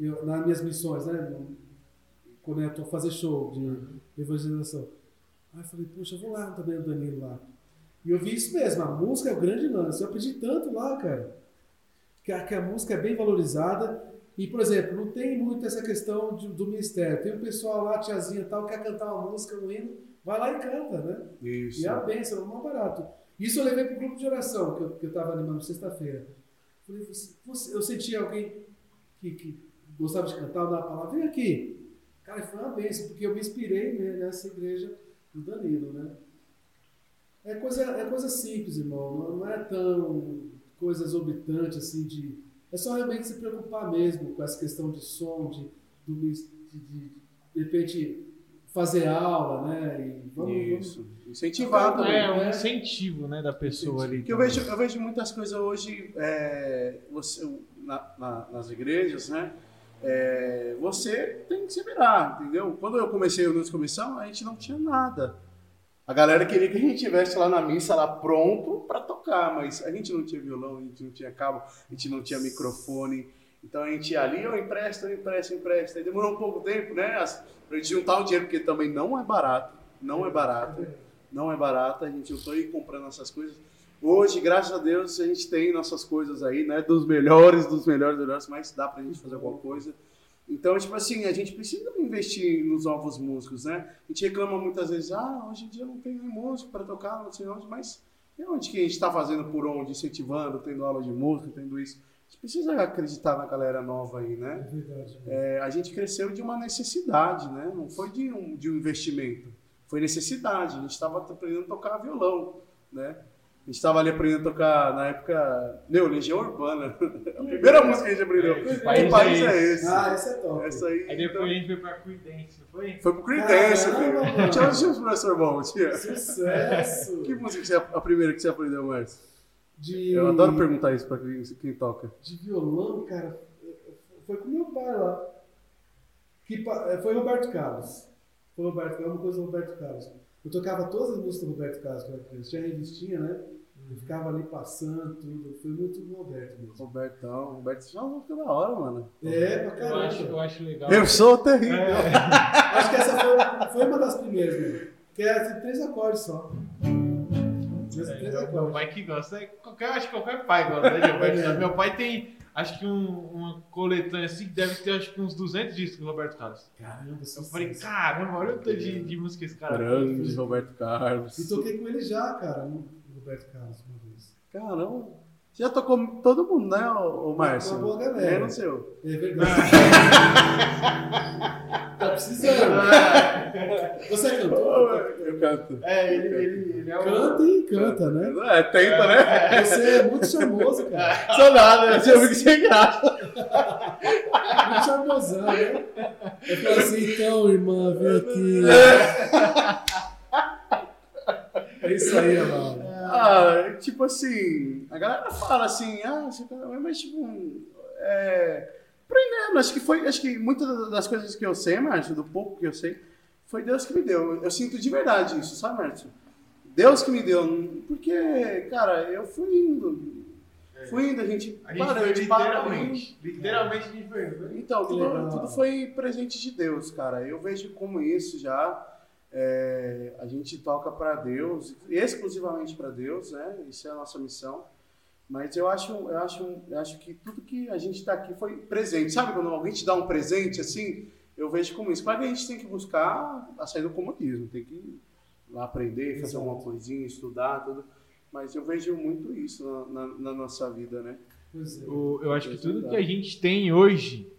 eu, nas minhas missões, né? Quando eu estou fazer show de evangelização. Aí eu falei, poxa, eu vou lá também o Danilo lá. E eu vi isso mesmo, a música é o grande lance. Eu aprendi tanto lá, cara, que a, que a música é bem valorizada. E, por exemplo, não tem muito essa questão de- do ministério. Tem um pessoal lá, tiazinha tal, quer cantar uma música, um hino, vai lá e canta, né? Isso. E é a bênção, é o mais barato. Isso eu levei para o grupo de oração, que eu, que eu estava animando sexta-feira. Eu senti alguém que, que gostava de cantar, dar a palavra, vem aqui. Cara, foi uma bênção, porque eu me inspirei né, nessa igreja do Danilo, né? É coisa, é coisa simples, irmão. Não, não é tão coisa exorbitante assim de. É só realmente se preocupar mesmo com essa questão de som, de, de, de, de repente fazer aula, né? E vamos, Isso. Incentivar também. É um incentivo, né, da pessoa ali. Porque eu vejo, eu vejo muitas coisas hoje é, você, na- na- nas igrejas, né? É, você tem que se virar, entendeu? Quando eu comecei o Luz Comissão, a gente não tinha nada. A galera queria que a gente estivesse lá na missa, lá pronto para tocar, mas a gente não tinha violão, a gente não tinha cabo, a gente não tinha microfone. Então a gente ia ali, eu empresto, eu empresto, eu empresto. Aí demorou um pouco tempo, né? Pra gente juntar o dinheiro, porque também não é barato. Não é barato. Não é barato. A gente juntou e comprando essas coisas. Hoje, graças a Deus, a gente tem nossas coisas aí, né? Dos melhores, dos melhores, dos melhores, mas dá pra gente fazer alguma coisa. Então, tipo assim, a gente precisa investir nos novos músicos, né? A gente reclama muitas vezes, ah, hoje em dia não tem nem músico para tocar, não sei onde, mas e onde que a gente está fazendo por onde, incentivando, tendo aula de música, tendo isso? A gente precisa acreditar na galera nova aí, É né? verdade. É, a gente cresceu de uma necessidade, né? Não foi de um, de um investimento, foi necessidade. A gente estava aprendendo a tocar violão, né? A gente estava ali aprendendo a tocar, na época, meu, Legião Urbana. A primeira música que a gente aprendeu. É, Que país, país é é esse? Ah, essa é top. Essa aí. Aí depois então, a gente foi pra Creedence, não foi? foi pro Creedence. Tinha tinha uns professor bom, tinha. Sucesso! Que música que você, a primeira que você aprendeu, Márcio? De, Eu adoro perguntar isso pra quem, quem toca. de violão, cara, foi com meu pai lá. Que, eh, foi Roberto Carlos. Foi Roberto Carlos, uma coisa do Roberto Carlos. Eu tocava todas as músicas do Roberto Carlos quando era criança. Tinha revistinha, né? Eu ficava ali passando tudo. Foi muito do Roberto mesmo. Robertão, Roberto, já música da hora, mano. É, pra Eu caramba. acho, eu acho legal. Eu sou terrível. Acho que essa foi, foi uma das primeiras mesmo. Que era assim, três acordes só. Três, É, três meu, meu acordes. pai que gosta, né? qualquer, acho que qualquer pai gosta né, de Roberto Carlos. Meu pai tem, acho que um, uma coletânea assim, que deve ter acho que uns 200 discos do Roberto Carlos. Caramba, Eu falei, caramba, olha o tanto de, de música esse cara Grande Roberto Carlos. E toquei com ele já, cara, Roberto Carlos uma vez. Caramba. Já tocou todo mundo, né, ô, ô Márcio? Uma boa galera. Menos eu. É verdade. tá precisando. Você é cantor? Eu canto. É, ele, ele, ele é o. Canta e canta, né? É, tenta, né? Você é muito charmoso, cara. Sou nada, você fica sem graça. Muito charmosão, né? Eu falo assim, então, irmã, vem aqui. É isso aí, mano. Ah, tipo assim, a galera fala assim, ah, bem, mas tipo, é, aprendendo, acho que foi, acho que muitas das coisas que eu sei, Márcio, do pouco que eu sei, foi Deus que me deu. Eu sinto de verdade isso, sabe, Márcio? Deus que me deu, porque, cara, eu fui indo, fui indo, a gente, A gente para, foi a gente para ali. literalmente. Literalmente a gente foi. né? Então, tudo, tudo foi presente de Deus, cara. Eu vejo como isso já. É, a gente toca para Deus, exclusivamente para Deus, né? Isso é a nossa missão. Mas eu acho, eu acho, eu acho que tudo que a gente está aqui foi presente. Sabe quando alguém te dá um presente assim? Eu vejo como isso. Claro que a gente tem que buscar a sair do comodismo, tem que ir lá aprender, fazer Exato. alguma coisinha, estudar, tudo. Mas eu vejo muito isso na, na- na nossa vida, né? É. O- eu acho que tudo que a gente tem hoje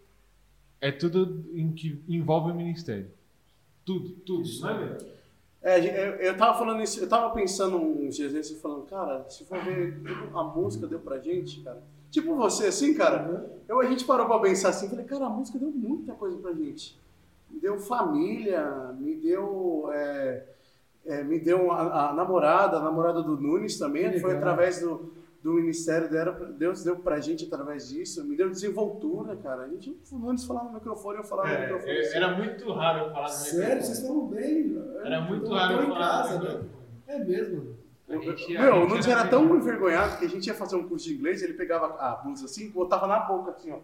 é tudo em que envolve o ministério. Tudo, tudo. Isso não é mesmo? É, eu, eu tava falando isso, eu tava pensando uns dias desses e falando, cara, se for ver a música deu pra gente, cara. Tipo você, assim, cara, eu, a gente parou pra pensar assim, falei, cara, a música deu muita coisa pra gente. Me deu família, me deu. é, é, me deu a, a namorada, a namorada do Nunes também, foi através do, do ministério dela, Deus deu pra gente através disso, me deu desenvoltura, cara. A gente, o Nunes falava no microfone, eu falava no microfone. assim. É, era muito raro eu falar no Sério, microfone. vocês falam bem. Era muito raro eu em falar casa, no né? É mesmo. Gente- Meu, o Nunes era era tão envergonhado que a gente ia fazer um curso de inglês, ele pegava a blusa assim e botava na boca, assim, ó.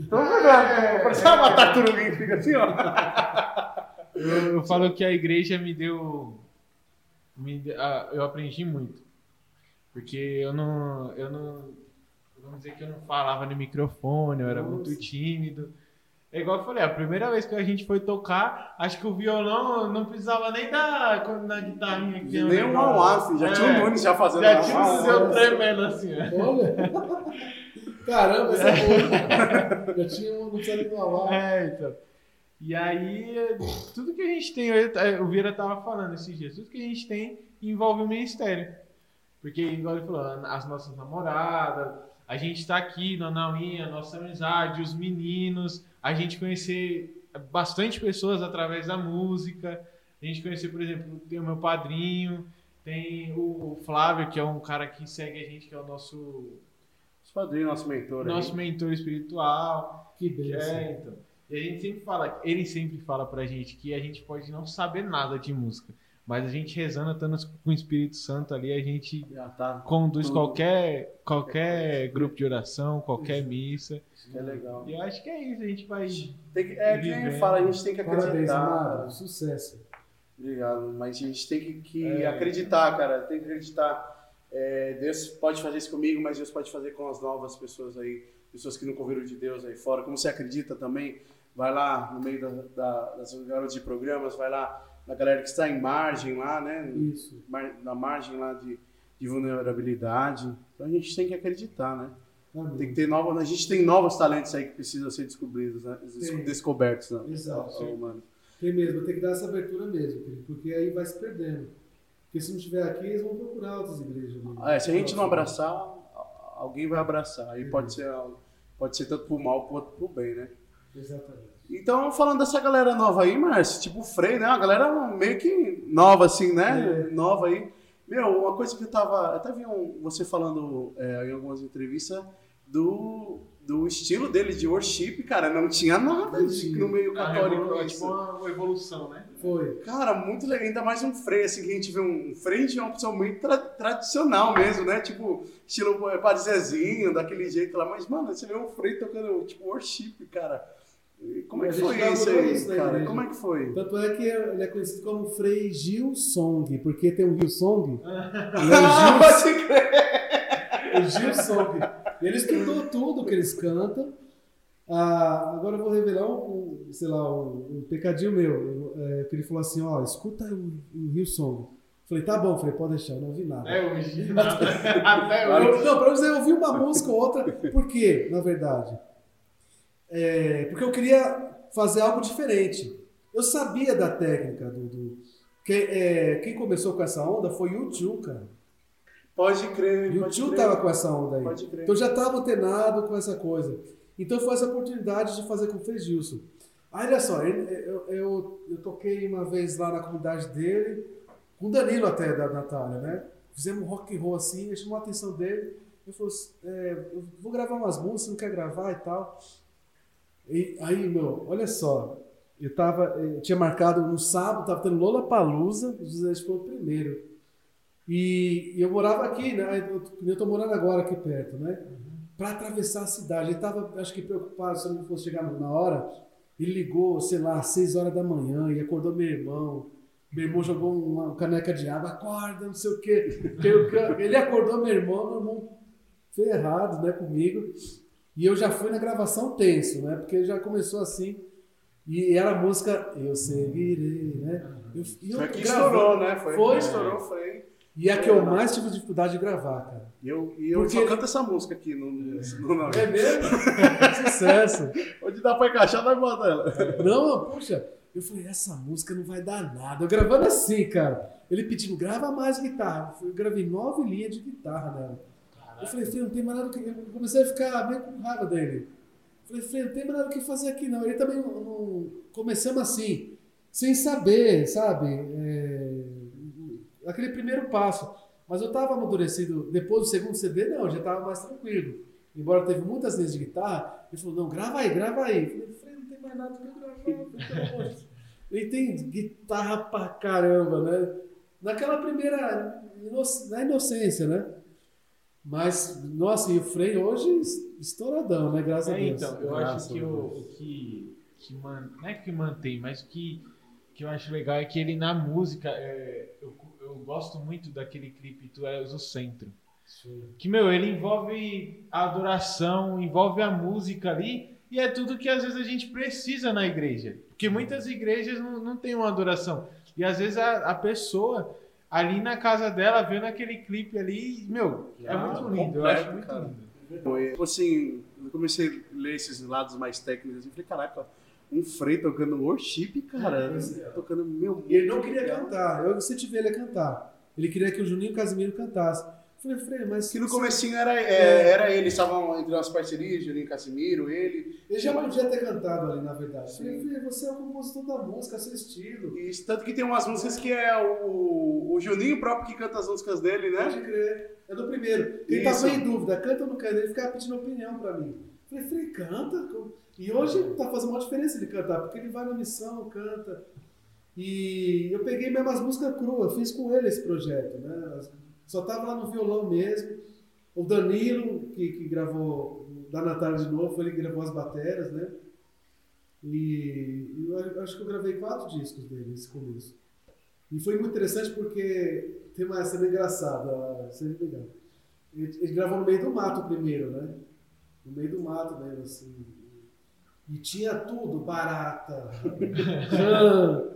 Então, é, parecia uma tartaruguinha que fica assim, ó. Eu, eu falo que a igreja me deu. Me, de- ah, eu aprendi muito. Porque eu não. Eu não. Vamos dizer que eu não falava no microfone, eu era Nossa. muito tímido. É igual eu falei, a primeira vez que a gente foi tocar, acho que o violão não precisava nem dar quando na guitarrinha aqui. Nem um auá, já tinha o Nunes já fazendo Já tinha o seu tremendo assim, ó. Olha. Caramba, essa é boa. Já tinha um, não precisa nem. É, então. E aí, é, tudo que a gente tem, o Vieira tava falando esses dias, tudo que a gente tem envolve o ministério. Porque, igual ele falou, as nossas namoradas, a gente tá aqui na Nauinha, a nossa amizade, os meninos, a gente conhecer bastante pessoas através da música, a gente conhecer, por exemplo, tem o meu padrinho, tem o Flávio, que é um cara que segue a gente, que é o nosso, Os padrinhos, nosso mentor. aí. nosso mentor espiritual. Que beleza. É, então. E a gente sempre fala, ele sempre fala pra gente que a gente pode não saber nada de música, mas a gente rezando, estando com o Espírito Santo ali, a gente Já tá. conduz Tudo. qualquer, qualquer grupo de oração, qualquer missa. Isso é legal. E eu acho que é isso, a gente vai. Tem que, é que nem Vivendo. fala, a gente tem que Parabéns, acreditar. amado. Sucesso. Obrigado, mas a gente tem que, que É. acreditar, cara. Tem que acreditar. É, Deus pode fazer isso comigo, mas Deus pode fazer com as novas pessoas aí, pessoas que nunca ouviram de Deus aí fora. Como você acredita também, vai lá no meio da, da- das garotas de programas, vai lá na galera que está em margem lá, né? Isso. Na margem lá de, de vulnerabilidade. Então a gente tem que acreditar, né? Amém. Tem que ter novos, a gente tem novos talentos aí que precisam ser descobridos, né? Tem. Descobertos, né? Exato. Mano. Tem mesmo, tem que dar essa abertura mesmo, porque aí vai se perdendo. Porque se não estiver aqui, eles vão procurar outras igrejas. né? Ah, é, se a gente não abraçar, alguém vai abraçar. Aí pode ser, pode ser tanto pro mal quanto pro bem, né? Exatamente. Então, falando dessa galera nova aí, Márcio, tipo o Frei, né? Uma galera meio que nova, assim, né? Nova aí. Meu, uma coisa que eu tava. eu Até vi um- você falando é, em algumas entrevistas do, do estilo dele de worship, cara. Não tinha nada no meio católico. é isso. tipo uma evolução, né? Foi. Cara, muito legal. Ainda mais um freio, assim, que a gente vê um freio, a gente vê uma pessoa muito tra- tradicional mesmo, né? Tipo, estilo é, Padre Zezinho, daquele jeito lá. Mas, mano, você vê um freio tocando, tipo, worship, cara. Como é que foi isso aí, isso cara? igreja. Como é que foi? Tanto é que ele é conhecido como Frei Gil Song, porque tem um Gil Song. Ele Ah, é pode crer. o Gil, o Gil Song. Ele estudou tudo que eles cantam. Ah, agora eu vou revelar um, um, sei lá, um, um pecadinho meu. É, que ele falou assim: ó, escuta o, o Gil Song. Falei, tá bom, falei, pode deixar, eu não ouvi nada. Até hoje. Até hoje. Eu- não, pra você ouvir uma música ou outra. Por quê, na verdade? É, porque eu queria fazer algo diferente. Eu sabia da técnica do. do- que, é, quem começou com essa onda foi o Tio, cara. Pode crer. E o Tio tava com essa onda aí. Pode crer. Então eu já estava antenado com essa coisa. Então foi essa oportunidade de fazer com o Frei Gilson. Aí olha só, ele- eu, eu, eu toquei uma vez lá na comunidade dele, com o Danilo até, da Natália, né? Fizemos um rock and roll assim, chamou a atenção dele. Ele falou, é, eu vou gravar umas músicas, não quer gravar e tal. E aí, meu, olha só, eu tava, eu tinha marcado no sábado, tava tendo Lola Palusa, o José foi o primeiro. E, e eu morava aqui, né? Eu, eu tô morando agora aqui perto, né? Para atravessar a cidade. Ele tava, acho que preocupado se eu não fosse chegar na hora. Ele ligou, sei lá, às 6 horas da manhã e acordou meu irmão. Meu irmão jogou uma caneca de água, acorda, não sei o quê. Ele acordou meu irmão, meu irmão ferrado, né, comigo. E eu já fui na gravação tenso, né? Porque já começou assim. E era a música Eu Seguirei, né? Eu, eu Foi que gravando. estourou, né? Foi, Foi. estourou, foi. E é a que eu mais tive dificuldade de gravar, cara. E eu, e eu Porque- só canto essa música aqui no, no, no É mesmo? Sucesso. Onde dá pra encaixar, nós bota ela. Não, poxa, eu falei, essa música não vai dar nada. Eu gravando assim, cara. Ele pedindo, grava mais guitarra. Eu gravei nove linhas de guitarra nela. Eu falei, Frei, não tem mais nada que. Eu comecei a ficar meio com raiva dele. Eu falei, Frei, não tem mais nada o que fazer aqui, não. Ele também não, começamos assim, sem saber, sabe? É, Aquele primeiro passo. Mas eu tava amadurecido. Depois do segundo CD, não, eu já tava mais tranquilo. Embora teve muitas linhas de guitarra, ele falou, não, grava aí, grava aí. Eu falei, Frei, não tem mais nada que eu gravar. pelo amor de Deus." Ele tem guitarra pra caramba, né? Naquela primeira, na inocência, né? Mas, nossa, e o Frei hoje estouradão, né? Graças a É, Deus. então, eu Graças acho que a o, que, que man, não é que mantém, mas o que, que eu acho legal é que ele na música, é, eu, eu gosto muito daquele clipe Tu És o Centro. Que, meu, ele envolve a adoração, envolve a música ali, e é tudo que às vezes a gente precisa na igreja. Porque muitas igrejas não, não tem uma adoração. E às vezes a, a pessoa ali na casa dela, vendo aquele clipe ali, meu, é Ah, muito lindo. Eu acho completo, muito cara. lindo. Foi, tipo assim, eu comecei a ler esses lados mais técnicos e falei, caraca, um Frei tocando worship, cara. Pois é. Tocando meu. E ele não queria legal. cantar. Eu incentivei ele a cantar. Ele queria que o Juninho Casimiro cantasse. Falei, Frei, mas. Que no comecinho era, é, era ele, estavam entre as parcerias, Juninho Casimiro, ele. Ele já podia ter cantado ali, na verdade. Falei. Frei, você é o compositor da música, seu estilo. E tanto que tem umas músicas que é o, o Juninho próprio que canta as músicas dele, né? Pode crer. É do primeiro. Ele Isso. tava em dúvida, canta ou não canta? Ele ficava pedindo opinião pra mim. Falei, Frei, canta. E hoje tá fazendo uma diferença ele cantar, porque ele vai na missão, canta. E eu peguei mesmo as músicas cruas, fiz com ele esse projeto, né? As- Só tava lá no violão mesmo. O Danilo, que, que gravou da Natália de novo, ele gravou as baterias, né? E eu acho que eu gravei quatro discos dele nesse começo. E foi muito interessante porque tem uma cena engraçada, cena legal. Ele, ele gravou no meio do mato primeiro, né? No meio do mato mesmo, assim. E tinha tudo, barata.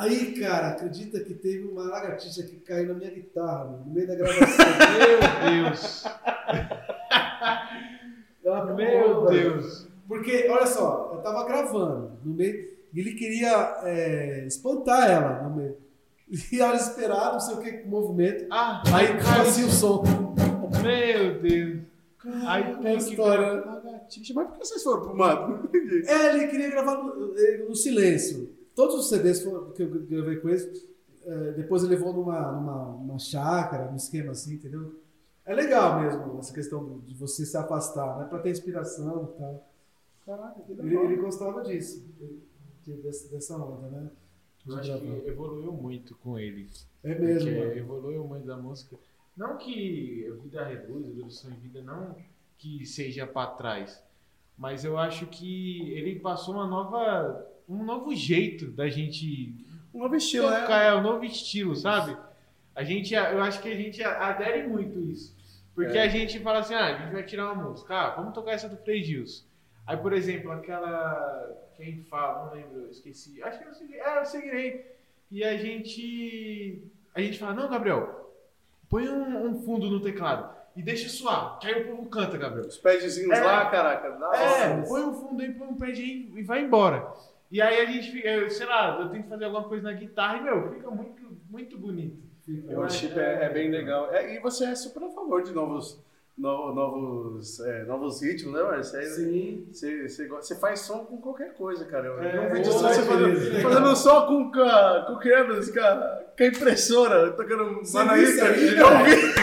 Aí, cara, acredita que teve uma lagartixa que caiu na minha guitarra, no meio da gravação. Meu Deus! Ela Meu. Deus! Porque, olha só, eu tava gravando no meio e ele queria é, espantar ela no meio. E ela esperava, não sei o que, movimento. Ah, Aí fazia o som. Meu Deus! Aí tem que história. Lagartixa, mas por que vocês foram pro mato? É, ele queria gravar no, no silêncio. Todos os CDs que eu gravei com ele, eh, depois ele levou numa, numa, numa chácara, num esquema assim, entendeu? É legal mesmo essa questão de você se afastar, né? Pra ter inspiração e tal. Caraca, que Ele, ele gostava disso, de- dessa, dessa onda, né? Eu acho que evoluiu muito com ele. É mesmo. Evoluiu muito da música. Não que Vida Reduz, Evolução em Vida, não que seja pra trás. Mas eu acho que ele passou uma nova. Um novo jeito da gente Um novo estilo, né? tocar, é um novo estilo, sabe? A gente, eu acho que a gente adere muito isso. Porque É. a gente fala assim, ah, a gente vai tirar uma música, ah, vamos tocar essa do Frei Gilson. Aí, por exemplo, aquela. Quem fala, não lembro, eu esqueci. Acho que eu segui, ah, eu seguirei. E a gente. A gente fala, não, Gabriel, põe um, um fundo no teclado e deixa suar, que aí o povo canta, Gabriel. Os padzinhos É. lá, caraca. Da É, põe um fundo aí, põe um pad aí e vai embora. E aí a gente fica, eu, sei lá, eu tenho que fazer alguma coisa na guitarra e, meu, fica muito, muito bonito. Fica- O worship é, é bem legal. É, e você é super a favor de novos, no- novos, é, novos ritmos, né, Marcos? Você, Sim. você, você, você faz som com qualquer coisa, cara. Eu É, vi um vídeo só você fazendo, fazendo som com, com, a- com, canvas, com, a, com a impressora, tocando Manaíta. Eu vi.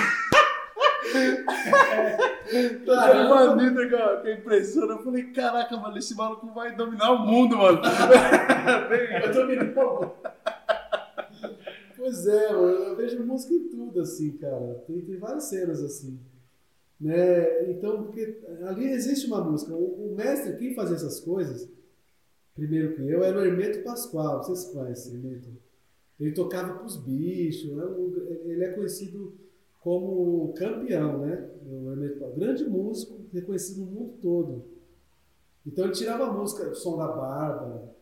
Tocando Caramba. Manita com a, com a impressora. Eu falei, caraca, mano, esse maluco vai dominar o mundo, mano. Eu dando. Pois é, eu eu vejo música em tudo, assim, cara. Tem, tem várias cenas assim. Né? Então, porque ali existe uma música. O, o mestre, quem fazia essas coisas, primeiro que eu, era o Hermeto Pascoal. Vocês conhecem Hermeto? Ele tocava pros bichos. né? Ele é conhecido como campeão, né? O Hermeto Pascoal, grande músico, reconhecido no mundo todo. Então ele tirava a música, o som da barba,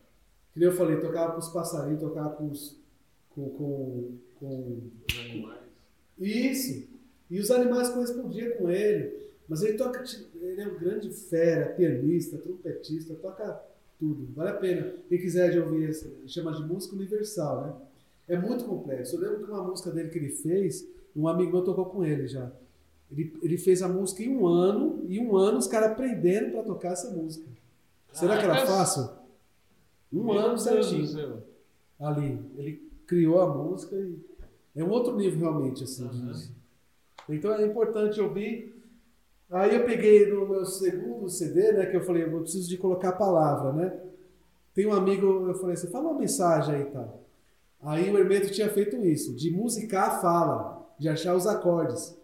que nem eu falei, tocava com os passarinhos, tocava com os. com. com, com isso. E os animais correspondiam com ele. Mas ele toca, ele é um grande fera, pianista, trompetista, toca tudo. Vale a pena. Quem quiser de ouvir, chama de música universal, né? É muito complexo. Eu lembro que uma música dele que ele fez, um amigo meu tocou com ele já. Ele, ele fez a música em um ano, e um ano os caras aprendendo para tocar essa música. Será que era fácil? Um Meu ano certinho. Ali. Ele criou a música e é um outro nível realmente, assim. de- Aham. Então é importante ouvir. Aí eu peguei no meu segundo CD, né, que eu falei, eu preciso de colocar a palavra, né? Tem um amigo, eu falei assim, fala uma mensagem aí e tal. Aí o Hermeto tinha feito isso, de musicar a fala, de achar os acordes.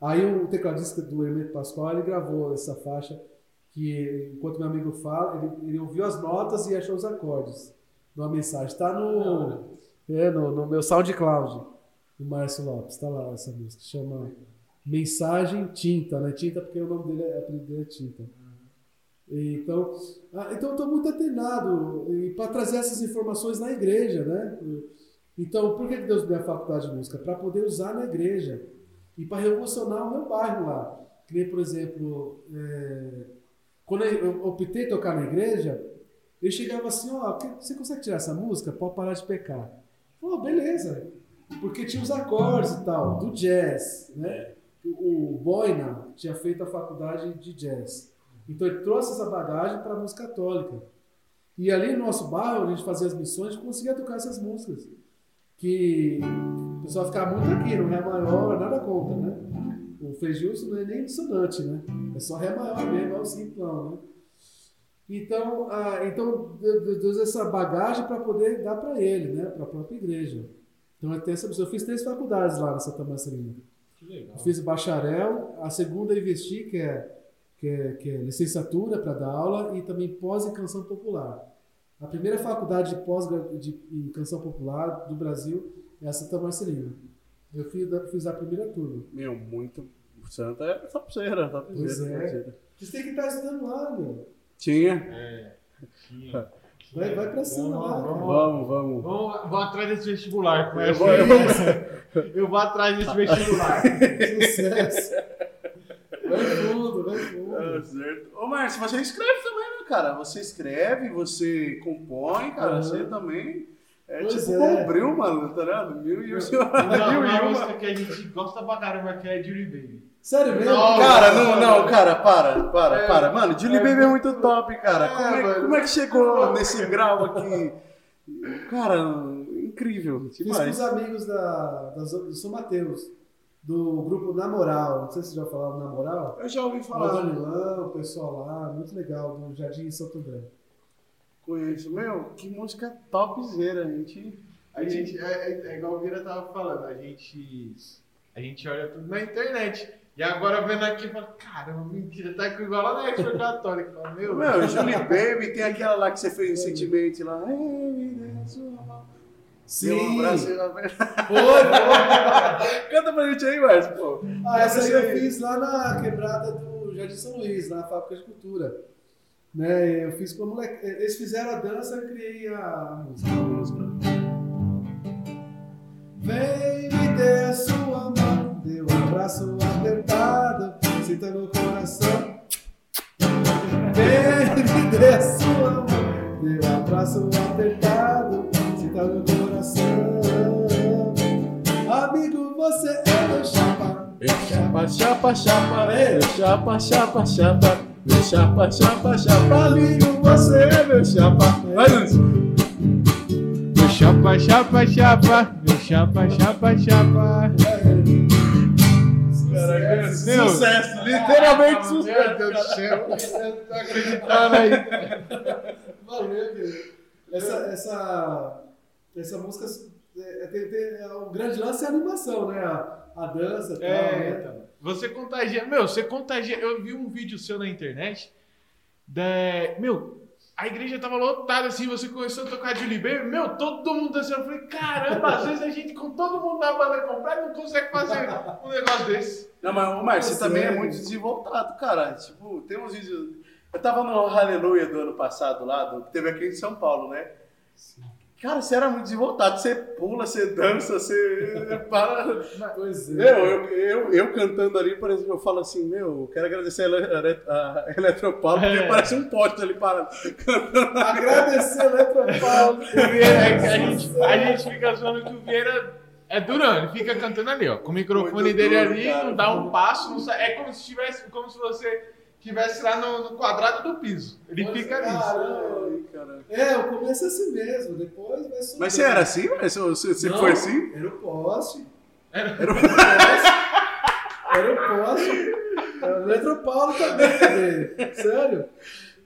Aí o tecladista do Hermeto Pascoal, ele gravou essa faixa que, enquanto meu amigo fala, ele, ele ouviu as notas e achou os acordes numa mensagem. Está no, é, no, no meu SoundCloud, do Márcio Lopes. Está lá essa música. Chama Mensagem Tinta, né? Tinta porque o nome dele, é, apelido é Tinta. Então, ah, então estou muito atenado para trazer essas informações na igreja, né? Então, por que Deus me deu a faculdade de música? Para poder usar na igreja e para revolucionar o meu bairro lá. Que nem, por exemplo, é, quando eu optei tocar na igreja, eu chegava assim, ó, que- você consegue tirar essa música? Pode parar de pecar. Pô, beleza. Porque tinha os acordes e tal, do jazz, né? O Boina tinha feito a faculdade de jazz. Então ele trouxe essa bagagem para a música católica. E ali no nosso bairro, a gente fazia as missões, gente conseguia tocar essas músicas. Que o pessoal ficava muito aqui, no Ré maior, nada contra, né? O Fejilson não é nem dissonante, né? É só Ré maior mesmo, é o simplão, né? Então, ah, então Deus Deus deu essa bagagem para poder dar para ele, né? Para a própria igreja. Então, eu, tenho essa, eu fiz três faculdades lá na Santa Marcelina. Que legal. Eu fiz o bacharel, a segunda eu investi, que é, que é, que é licenciatura para dar aula, e também pós em canção popular. A primeira faculdade de pós de, em canção popular do Brasil é a Santa Marcelina. Eu fiz, a- fiz a primeira turma. Meu, muito. Santa é topzera, Pois topzera. é. Vocês têm que estar estudando lá, meu. Tinha. É. Tinha. Vai, vai pra cima Vamos, lá. vamos. Vamos, vamos. Vamos, vou atrás desse vestibular. Eu vou- eu vou- Eu vou atrás desse vestibular. Sucesso. Ah, fundo. certo. Ô, Márcio, você escreve também, né, cara? Você escreve, você compõe, cara. Aham. Você também. É Pois tipo é. Bombril, mano, tá ligado? Mil e um. Uma, Mil e uma. música que a gente gosta pra caramba, que é Julie Baby. Sério mesmo? Não, Cara, não, não, cara, para, para, É, para. Mano, Julie é Baby é muito- top, cara. É, Como é, como é que chegou nesse grau aqui? Cara, incrível. Fiz com Demais. os amigos da, da, do São Mateus, do grupo Na Moral. Não sei se vocês já falaram Na Moral. Eu já ouvi O falar. Milão, o pessoal lá, muito legal, do Jardim Santo André. Conheço. Meu, que música topzera, a gente. A gente, é, é- é igual o Vira tava falando, a gente, a gente olha tudo na internet. E agora vendo aqui, fala, caramba, mentira, tá com igual lá na Expo Católica. Fala, Meu, Meu, Julie Baby, tem aquela lá que você fez recentemente lá. Mão. Deu um abraço ela vai- Canta pra gente aí, Márcio, pô. Ah, essa aí eu fiz lá na quebrada do Jardim São Luís, na fábrica de cultura. Né, eu fiz com a moleque. Eles fizeram a dança, eu criei a música. Vem me dê a sua mão, dê um abraço apertado, sinta no coração. Vem me dê a sua mão, dê um abraço apertado, sinta no coração. Amigo, você é meu chapa. Chapa, chapa, chapa, é, chapa, chapa, chapa, meu chapa, chapa, chapa, amigo, você é meu chapa. Vai, Lúcio. meu chapa, chapa, chapa, meu chapa, chapa, chapa. Caraca, Meu. sucesso, literalmente sucesso. Meu Deus do céu, eu tô acreditando aí. Valeu, querido. Essa, essa, essa música é, tem, tem, é, o grande lance é a animação, né? A, a dança e tal, É, né? então. Você contagia. Meu, você contagia. Eu vi um vídeo seu na internet. Da, meu, A igreja tava lotada assim, você começou a tocar Julie Baby, meu, todo mundo dançando. Eu falei, caramba, às vezes a gente com todo mundo na banda completa não consegue fazer um negócio desse. Não, mas, ô, Márcio, você É também é sério. muito desenvoltado, cara. Tipo, tem uns vídeos. Eu tava no Aleluia do ano passado lá, do, que teve aqui em São Paulo, né? Cara, você era muito desenvoltado. Você pula, você dança, você para. Pois Meu, eu, eu, eu cantando ali, por exemplo, eu falo assim, meu, eu quero agradecer a, a Eletropaulo, porque É. parece um poste ali parado. Agradecer a Eletropaulo. É a, gente, a gente fica zoando que o Vieira é durão, ele fica cantando ali, ó. Com o microfone Muito dele duro, ali, cara. não dá um passo, não sai. É como se tivesse, como se você estivesse lá no, no quadrado do piso. Ele Pois fica é, nisso. Caramba. Cara. É, o começo é assim mesmo, depois vai subir. Mas você era assim, Márcio? Você, Não, foi assim? Era o poste. Era- Era o poste. Era o poste. Era o Eletropaulo também, velho. Sério?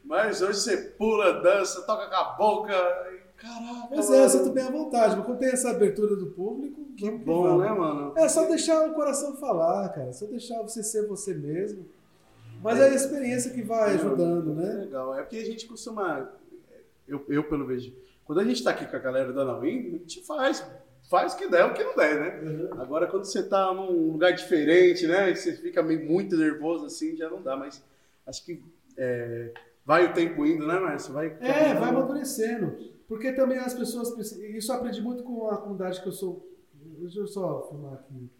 Mas hoje você pula, dança, toca com a boca. Caraca. Pois é, eu sinto bem à vontade. Mas quando tem essa abertura do público, Que bom, né, mano? É só deixar o coração falar, cara. Só deixar você ser você mesmo. Mas é a experiência que vai ajudando, É né? legal. É porque a gente costuma. Eu, eu pelo vejo. Quando a gente tá aqui com a galera da Nauim, a gente faz. Faz o que der, o que não der, né? Agora, quando você tá num lugar diferente, né? e Você fica meio muito nervoso assim, já não dá. Mas acho que é, vai o tempo indo, né, Márcio? Vai É, vai amadurecendo. Porque também as pessoas precisam. Isso eu aprendi muito com a comunidade que eu sou. Deixa eu só filmar aqui.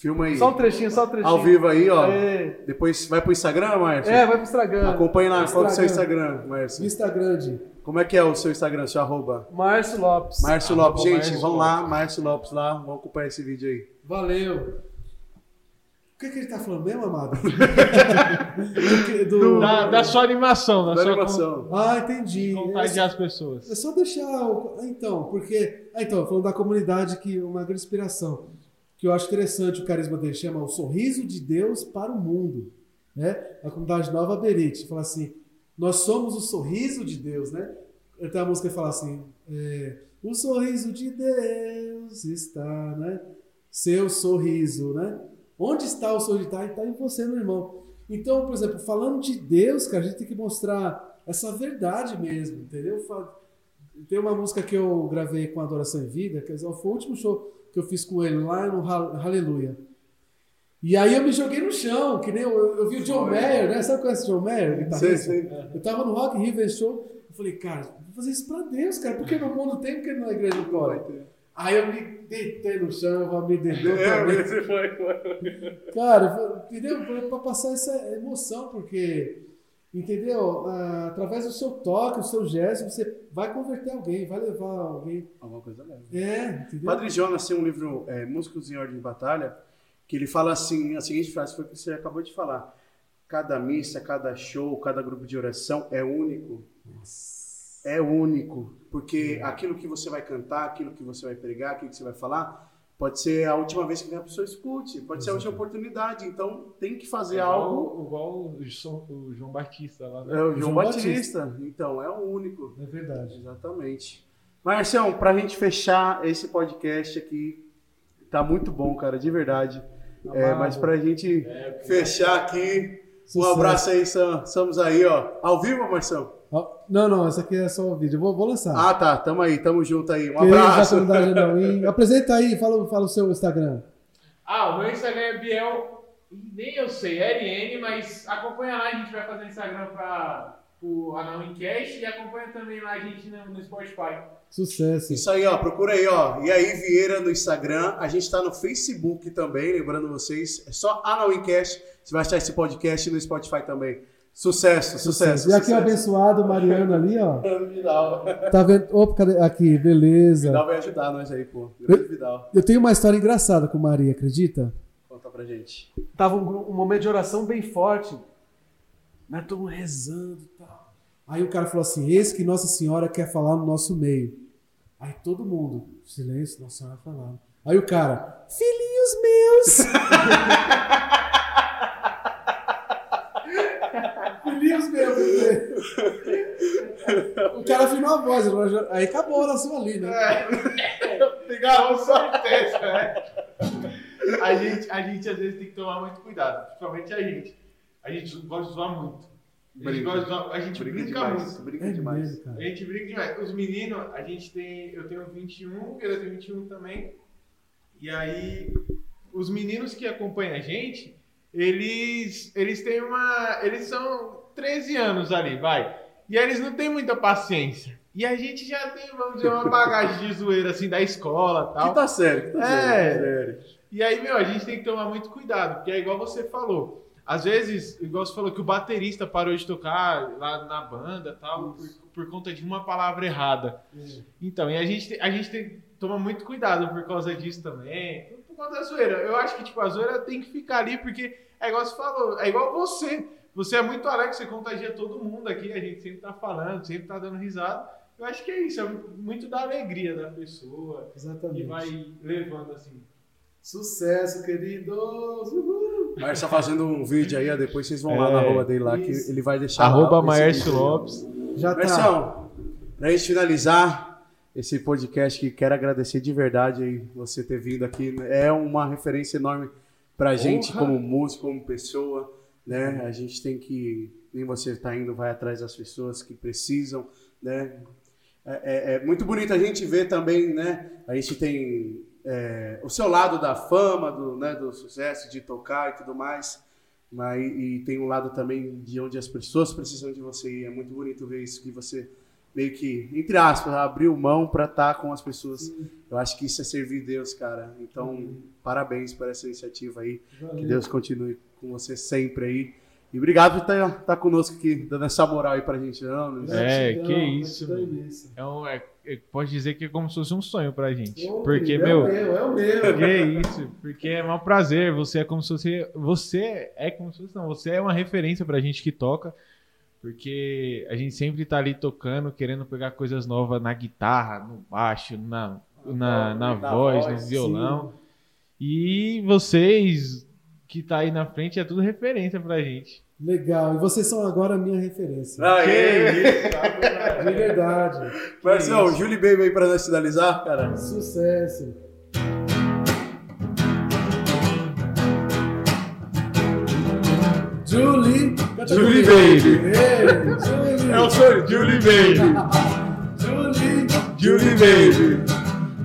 Filma aí. Só um trechinho, só um trechinho. Ao vivo aí, ó. É, Depois vai pro Instagram, Márcio? é vai pro Instagram. Acompanhe lá, qual que é o seu Instagram. Márcio? Instagram de Como é que é o seu Instagram, seu arroba? Márcio Lopes. Márcio Arroba Lopes. Gente, Márcio vamos lá, Márcio Lopes lá, vamos acompanhar esse vídeo aí. Valeu. O que, que ele tá falando mesmo, amado? do, do- Da, da sua animação, da, Da sua animação. Ah, entendi. con- contagiar as pessoas. É só deixar. o- Então, porque. Ah, então, falando da comunidade, que é uma grande inspiração. Que eu acho interessante o carisma dele, chama O Sorriso de Deus para o Mundo. Né? A comunidade Nova Berite. Fala assim: Nós somos o sorriso de Deus, né? Tem uma música fala assim: é, O sorriso de Deus está, né? Seu sorriso, né? Onde está o sorriso? Está está em você, meu irmão. Então, por exemplo, falando de Deus, cara, a gente tem que mostrar essa verdade mesmo, entendeu? Tem uma música que eu gravei com Adoração em Vida, que foi o último show que eu fiz com ele lá no Ha- Aleluia. E aí eu me joguei no chão, que nem eu, eu vi o John Mayer, né? Sabe qual é esse John Mayer? Sei, sei. Eu tava no Rock esse show, eu falei, cara, vou fazer isso pra Deus, cara, porque no mundo tem, porque na igreja não pode. Aí eu me deitei no chão, eu me deitei É, também. foi, foi. Cara, entendeu? Pra passar essa emoção, porque, entendeu? Ah, através do seu toque, do seu gesto, você vai converter alguém, vai levar alguém. Alguma coisa leve. É, entendeu? Padre Jonas tem um livro, é, Músicos em Ordem de Batalha, que ele fala assim, a seguinte frase, foi o que você acabou de falar. Cada missa, cada show, cada grupo de oração é único. É único. Porque aquilo que você vai cantar, aquilo que você vai pregar, aquilo que você vai falar, pode ser a última vez que a pessoa escute, pode ser a última oportunidade. Então tem que fazer É algo. igual, o, João, o João Batista lá. né? É o João, João Batista. Então, é o único. É verdade. Exatamente. Marcião, pra gente fechar esse podcast aqui, tá muito bom, cara, de verdade. É, mas pra gente É, fechar aqui, um Sucesso. abraço aí, Sam. estamos aí, ó. Ao vivo, Marcião? Não, não, essa aqui é só o vídeo. Eu vou, vou lançar. Ah, tá, tamo aí, tamo junto aí. Um Queridos da abraço. Anauim. Apresenta aí, fala, fala o seu Instagram. Ah, o meu Instagram é Biel. Nem eu sei, é RN, mas acompanha lá, a gente vai fazer Instagram para o Anão Cash e acompanha também lá a gente no, no Spotify. Sucesso. Isso aí, ó, procura aí, ó. E aí, Vieira no Instagram. A gente tá no Facebook também, lembrando vocês. É só Anauincast. Você vai achar esse podcast no Spotify também. Sucesso, sucesso. E aqui o abençoado Mariano ali, ó. Vidal. Tá vendo? Opa, cadê? Aqui, beleza. Vidal vai ajudar nós aí, pô. Grande Vidal. Eu tenho uma história engraçada com Maria, acredita? Conta pra gente. Tava um, um momento de oração bem forte. Nós estamos rezando e tal. Aí o cara falou assim: Eis que Nossa Senhora quer falar no nosso meio. Aí todo mundo, silêncio, Nossa Senhora falando. Aí o cara, filhinhos meus! filhinhos meus! O cara afinou a voz, aí acabou a oração ali, né? Legal, com certeza, né? A gente, a gente às vezes tem que tomar muito cuidado, principalmente a gente. A gente gosta de zoar muito. A gente, Brinca. gosta- a gente Brinca brinca demais. muito. Brinca É demais. mesmo. A gente brinca demais. Os meninos, a gente tem. Eu tenho 21, ele tem 21 também. E aí, os meninos que acompanham a gente, eles, eles têm uma. Eles são 13 anos ali, vai. E aí eles não têm muita paciência. E a gente já tem, vamos dizer, uma bagagem de zoeira assim da escola e tal. Que tá sério, que tá É. sério. E aí, meu, a gente tem que tomar muito cuidado, porque é igual você falou. Às vezes, igual você falou que o baterista parou de tocar lá na banda tal, por, por conta de uma palavra errada. Então, e a gente, tem- a gente tem que tomar muito cuidado por causa disso também. Por, por conta da zoeira. Eu acho que, tipo, a zoeira tem que ficar ali, porque é igual você falou, é igual você. Você é muito alegre, você contagia todo mundo aqui, a gente sempre tá falando, sempre tá dando risada. Eu acho que é isso, é muito da alegria da pessoa. E Exatamente. vai levando assim. Sucesso, queridos! Uhul. Maércio tá fazendo um vídeo aí, depois vocês vão lá É, na arroba dele lá, que isso. ele vai deixar lá Arroba Maércio. Lopes. Já tá. Marcião, pra gente finalizar esse podcast, que quero agradecer de verdade aí você ter vindo aqui. É uma referência enorme pra gente Porra. como músico, como pessoa, né? A gente tem que, nem você tá indo, vai atrás das pessoas que precisam, né? É, é- é muito bonito a gente ver também, né? A gente tem é, o seu lado da fama, do, né, do sucesso, de tocar e tudo mais. Mas, e tem um lado também de onde as pessoas precisam de você. E é muito bonito ver isso que você meio que, entre aspas, abriu mão para estar com as pessoas. Eu acho que isso é servir Deus, cara. Então, parabéns por essa iniciativa aí. Que Valeu. Deus continue com você sempre aí. E obrigado por estar conosco aqui, dando essa moral aí pra gente. Não, Luiz? É, que isso. É um, é- é- pode dizer que é como se fosse um sonho pra gente. Ô, porque, querido, meu, É o meu, é o meu. que isso? Porque é um prazer. Você é como se você. Você é como se fosse. Não, você é uma referência pra gente que toca. Porque a gente sempre tá ali tocando, querendo pegar coisas novas na guitarra, no baixo, na, na, na Na voz, voz, no violão. E vocês que tá aí na frente é tudo referência pra gente. Legal. E vocês são agora a minha referência. Aê! De verdade. Marcelo, Julie Baby aí pra nós finalizar, cara. Sucesso. Julie. Julie. Baby. Julie. É o sonho, Julie Baby. Julie. Julie Baby.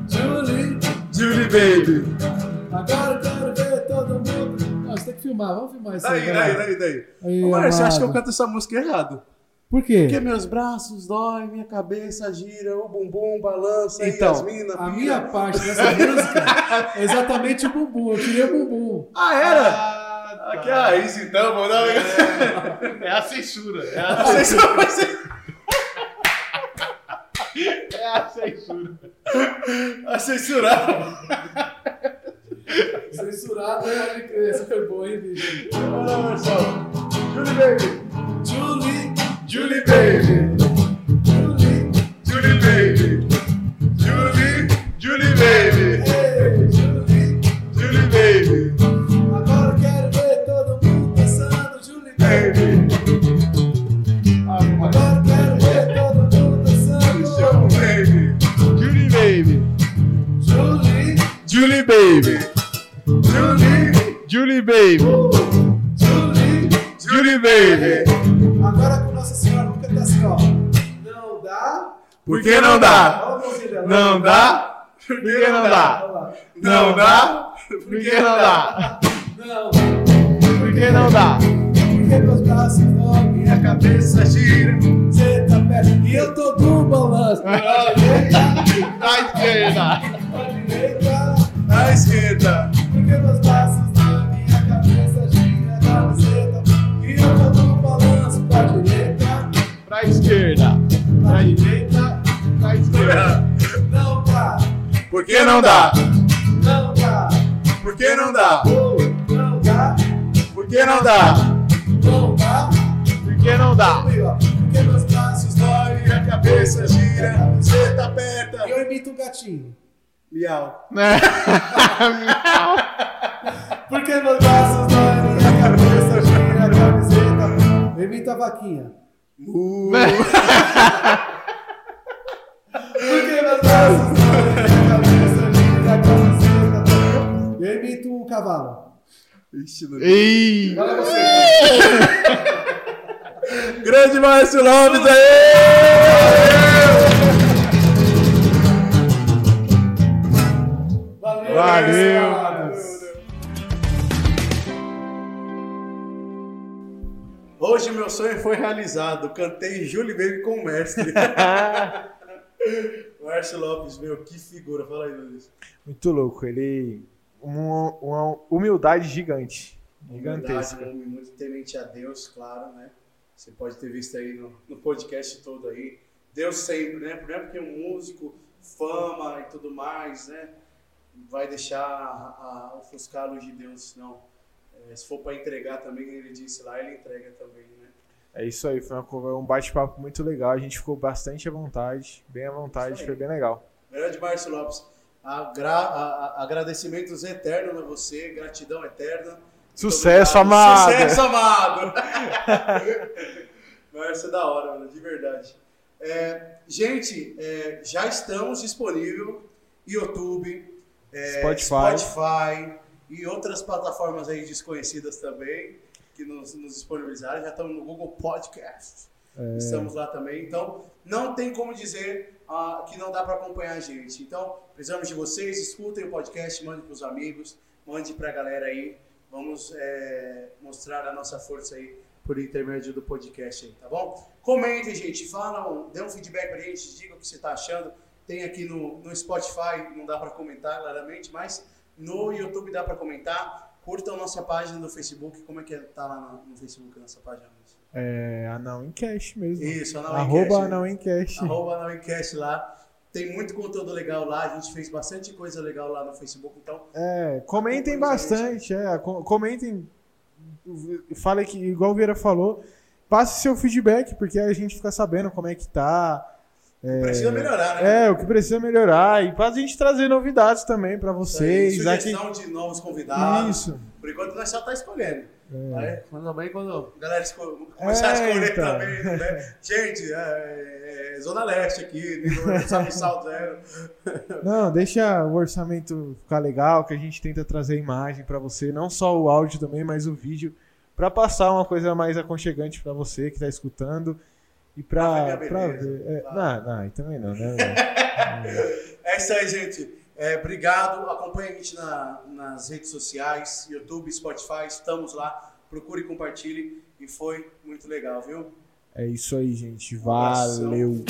Julie. Julie Baby. Filmar. Vamos filmar isso aí. Daí, vai daí, daí, daí. Aí, Ô, Márcio, você acha que eu canto essa música errado? Por quê? Porque meus braços doem, minha cabeça gira, o bumbum balança Então, e as minas a pira. minha parte dessa música é exatamente o bumbum. Eu queria o bumbum. Ah, era? Ah, Aqui é a raiz, então, vou dar É a censura. É a, ser é a censura. a censurar. Censurado, crer. Essa foi boa, hein, bicho? Olha, Marcelo. Julie Baby. Julie. Julie Baby. Julie. Julie Baby. Julie Julie. Baby. Julie. Julie Baby. Agora com Nossa Senhora, vamos cantar assim, ó. Não dá. Por que não dá? Não dá? Por que não dá? Não dá? Por que não dá? Não. Por que não dá? Porque meus braços doem, Minha cabeça gira. você tá perto. E eu tô do balanço. Pra direita, À esquerda. pra direita. À esquerda. Porque meus braços esquerda. pra direita. Pra esquerda. Não dá, Por que não dá? não dá. Por que não dá? Não dá, Por que não dá? não dá. Por que não dá? Porque meus braços doem, Minha cabeça gira. Você tá perto. E eu imito um gatinho. Miau. Porque meus braços doem, minha cabeça gira, camiseta. Eu imito a vaquinha. Uh. Porque gira, camiseta. Eu imito um cavalo. Ixi, não- Ei! Olha você. Grande Márcio Lopes aí! Valeu! Valeu! Hoje meu sonho foi realizado. Cantei Julie Baby com o mestre. Márcio Lopes, meu, que figura. Fala aí, Luiz. Muito louco. Ele. Uma, uma humildade gigante. Humildade, Gigantesca. um homem muito temente a Deus, claro, né? Você pode ter visto aí no, no podcast todo aí. Deus sempre, né? É porque um músico, fama e tudo mais, né? Vai deixar a, a ofuscar a luz de Deus, não. É, se for para entregar também, ele disse lá, ele entrega também, né? É isso aí. Foi uma um bate-papo muito legal. A gente ficou bastante à vontade. Bem à vontade. Foi bem legal. Grande Márcio Lopes, agra, a- a- agradecimentos eternos a você, gratidão eterna. Sucesso, amado! Sucesso, amado! Márcio é da hora, mano, de verdade. É, gente, é, já estamos disponível YouTube, é, Spotify. Spotify e outras plataformas aí desconhecidas também que nos, nos disponibilizaram. Já estamos no Google Podcast. É. Estamos lá também. Então, não tem como dizer ah, que não dá para acompanhar a gente. Então, precisamos de vocês. Escutem o podcast, mande para os amigos, mande para a galera aí. Vamos é, mostrar a nossa força aí por intermédio do podcast aí, tá bom? Comentem, gente. Falam, dê um feedback pra gente, diga o que você está achando. Tem aqui no, no Spotify, não dá para comentar claramente, mas no YouTube dá para comentar. Curtam nossa página no Facebook. Como é que é? tá lá no, Facebook, nossa página? É, Anão em Cash mesmo. Isso, Anão em Arroba Cash. Anão em Cash. Arroba na Wecast lá. Tem muito conteúdo legal lá. A gente fez bastante coisa legal lá no Facebook. Então, É, comentem bastante, é, co- comentem, fale que, igual o Vieira falou, passe seu feedback, porque a gente fica sabendo como é que tá, precisa melhorar, né? é, o que precisa melhorar, e pra gente trazer novidades também Isso aí, vocês, aqui, Sugestão de novos convidados. isso, Por enquanto, nós só tá escolhendo. É. Aí, quando também, quando a galera esco- começar a É, escolher então. também, né? Gente, é, é Zona Leste aqui, não sabe sal zero. não, deixa o orçamento ficar legal, que a gente tenta trazer imagem pra você, não só o áudio também, mas o vídeo, pra passar uma coisa mais aconchegante pra você que tá escutando, e pra, pra ver. É. Não, não, também não, né? É. é isso aí, gente. É, obrigado. Acompanhe a gente na, nas redes sociais, YouTube, Spotify, estamos lá. Procure e compartilhe. E foi muito legal, viu? É isso aí, gente. Valeu. Valeu.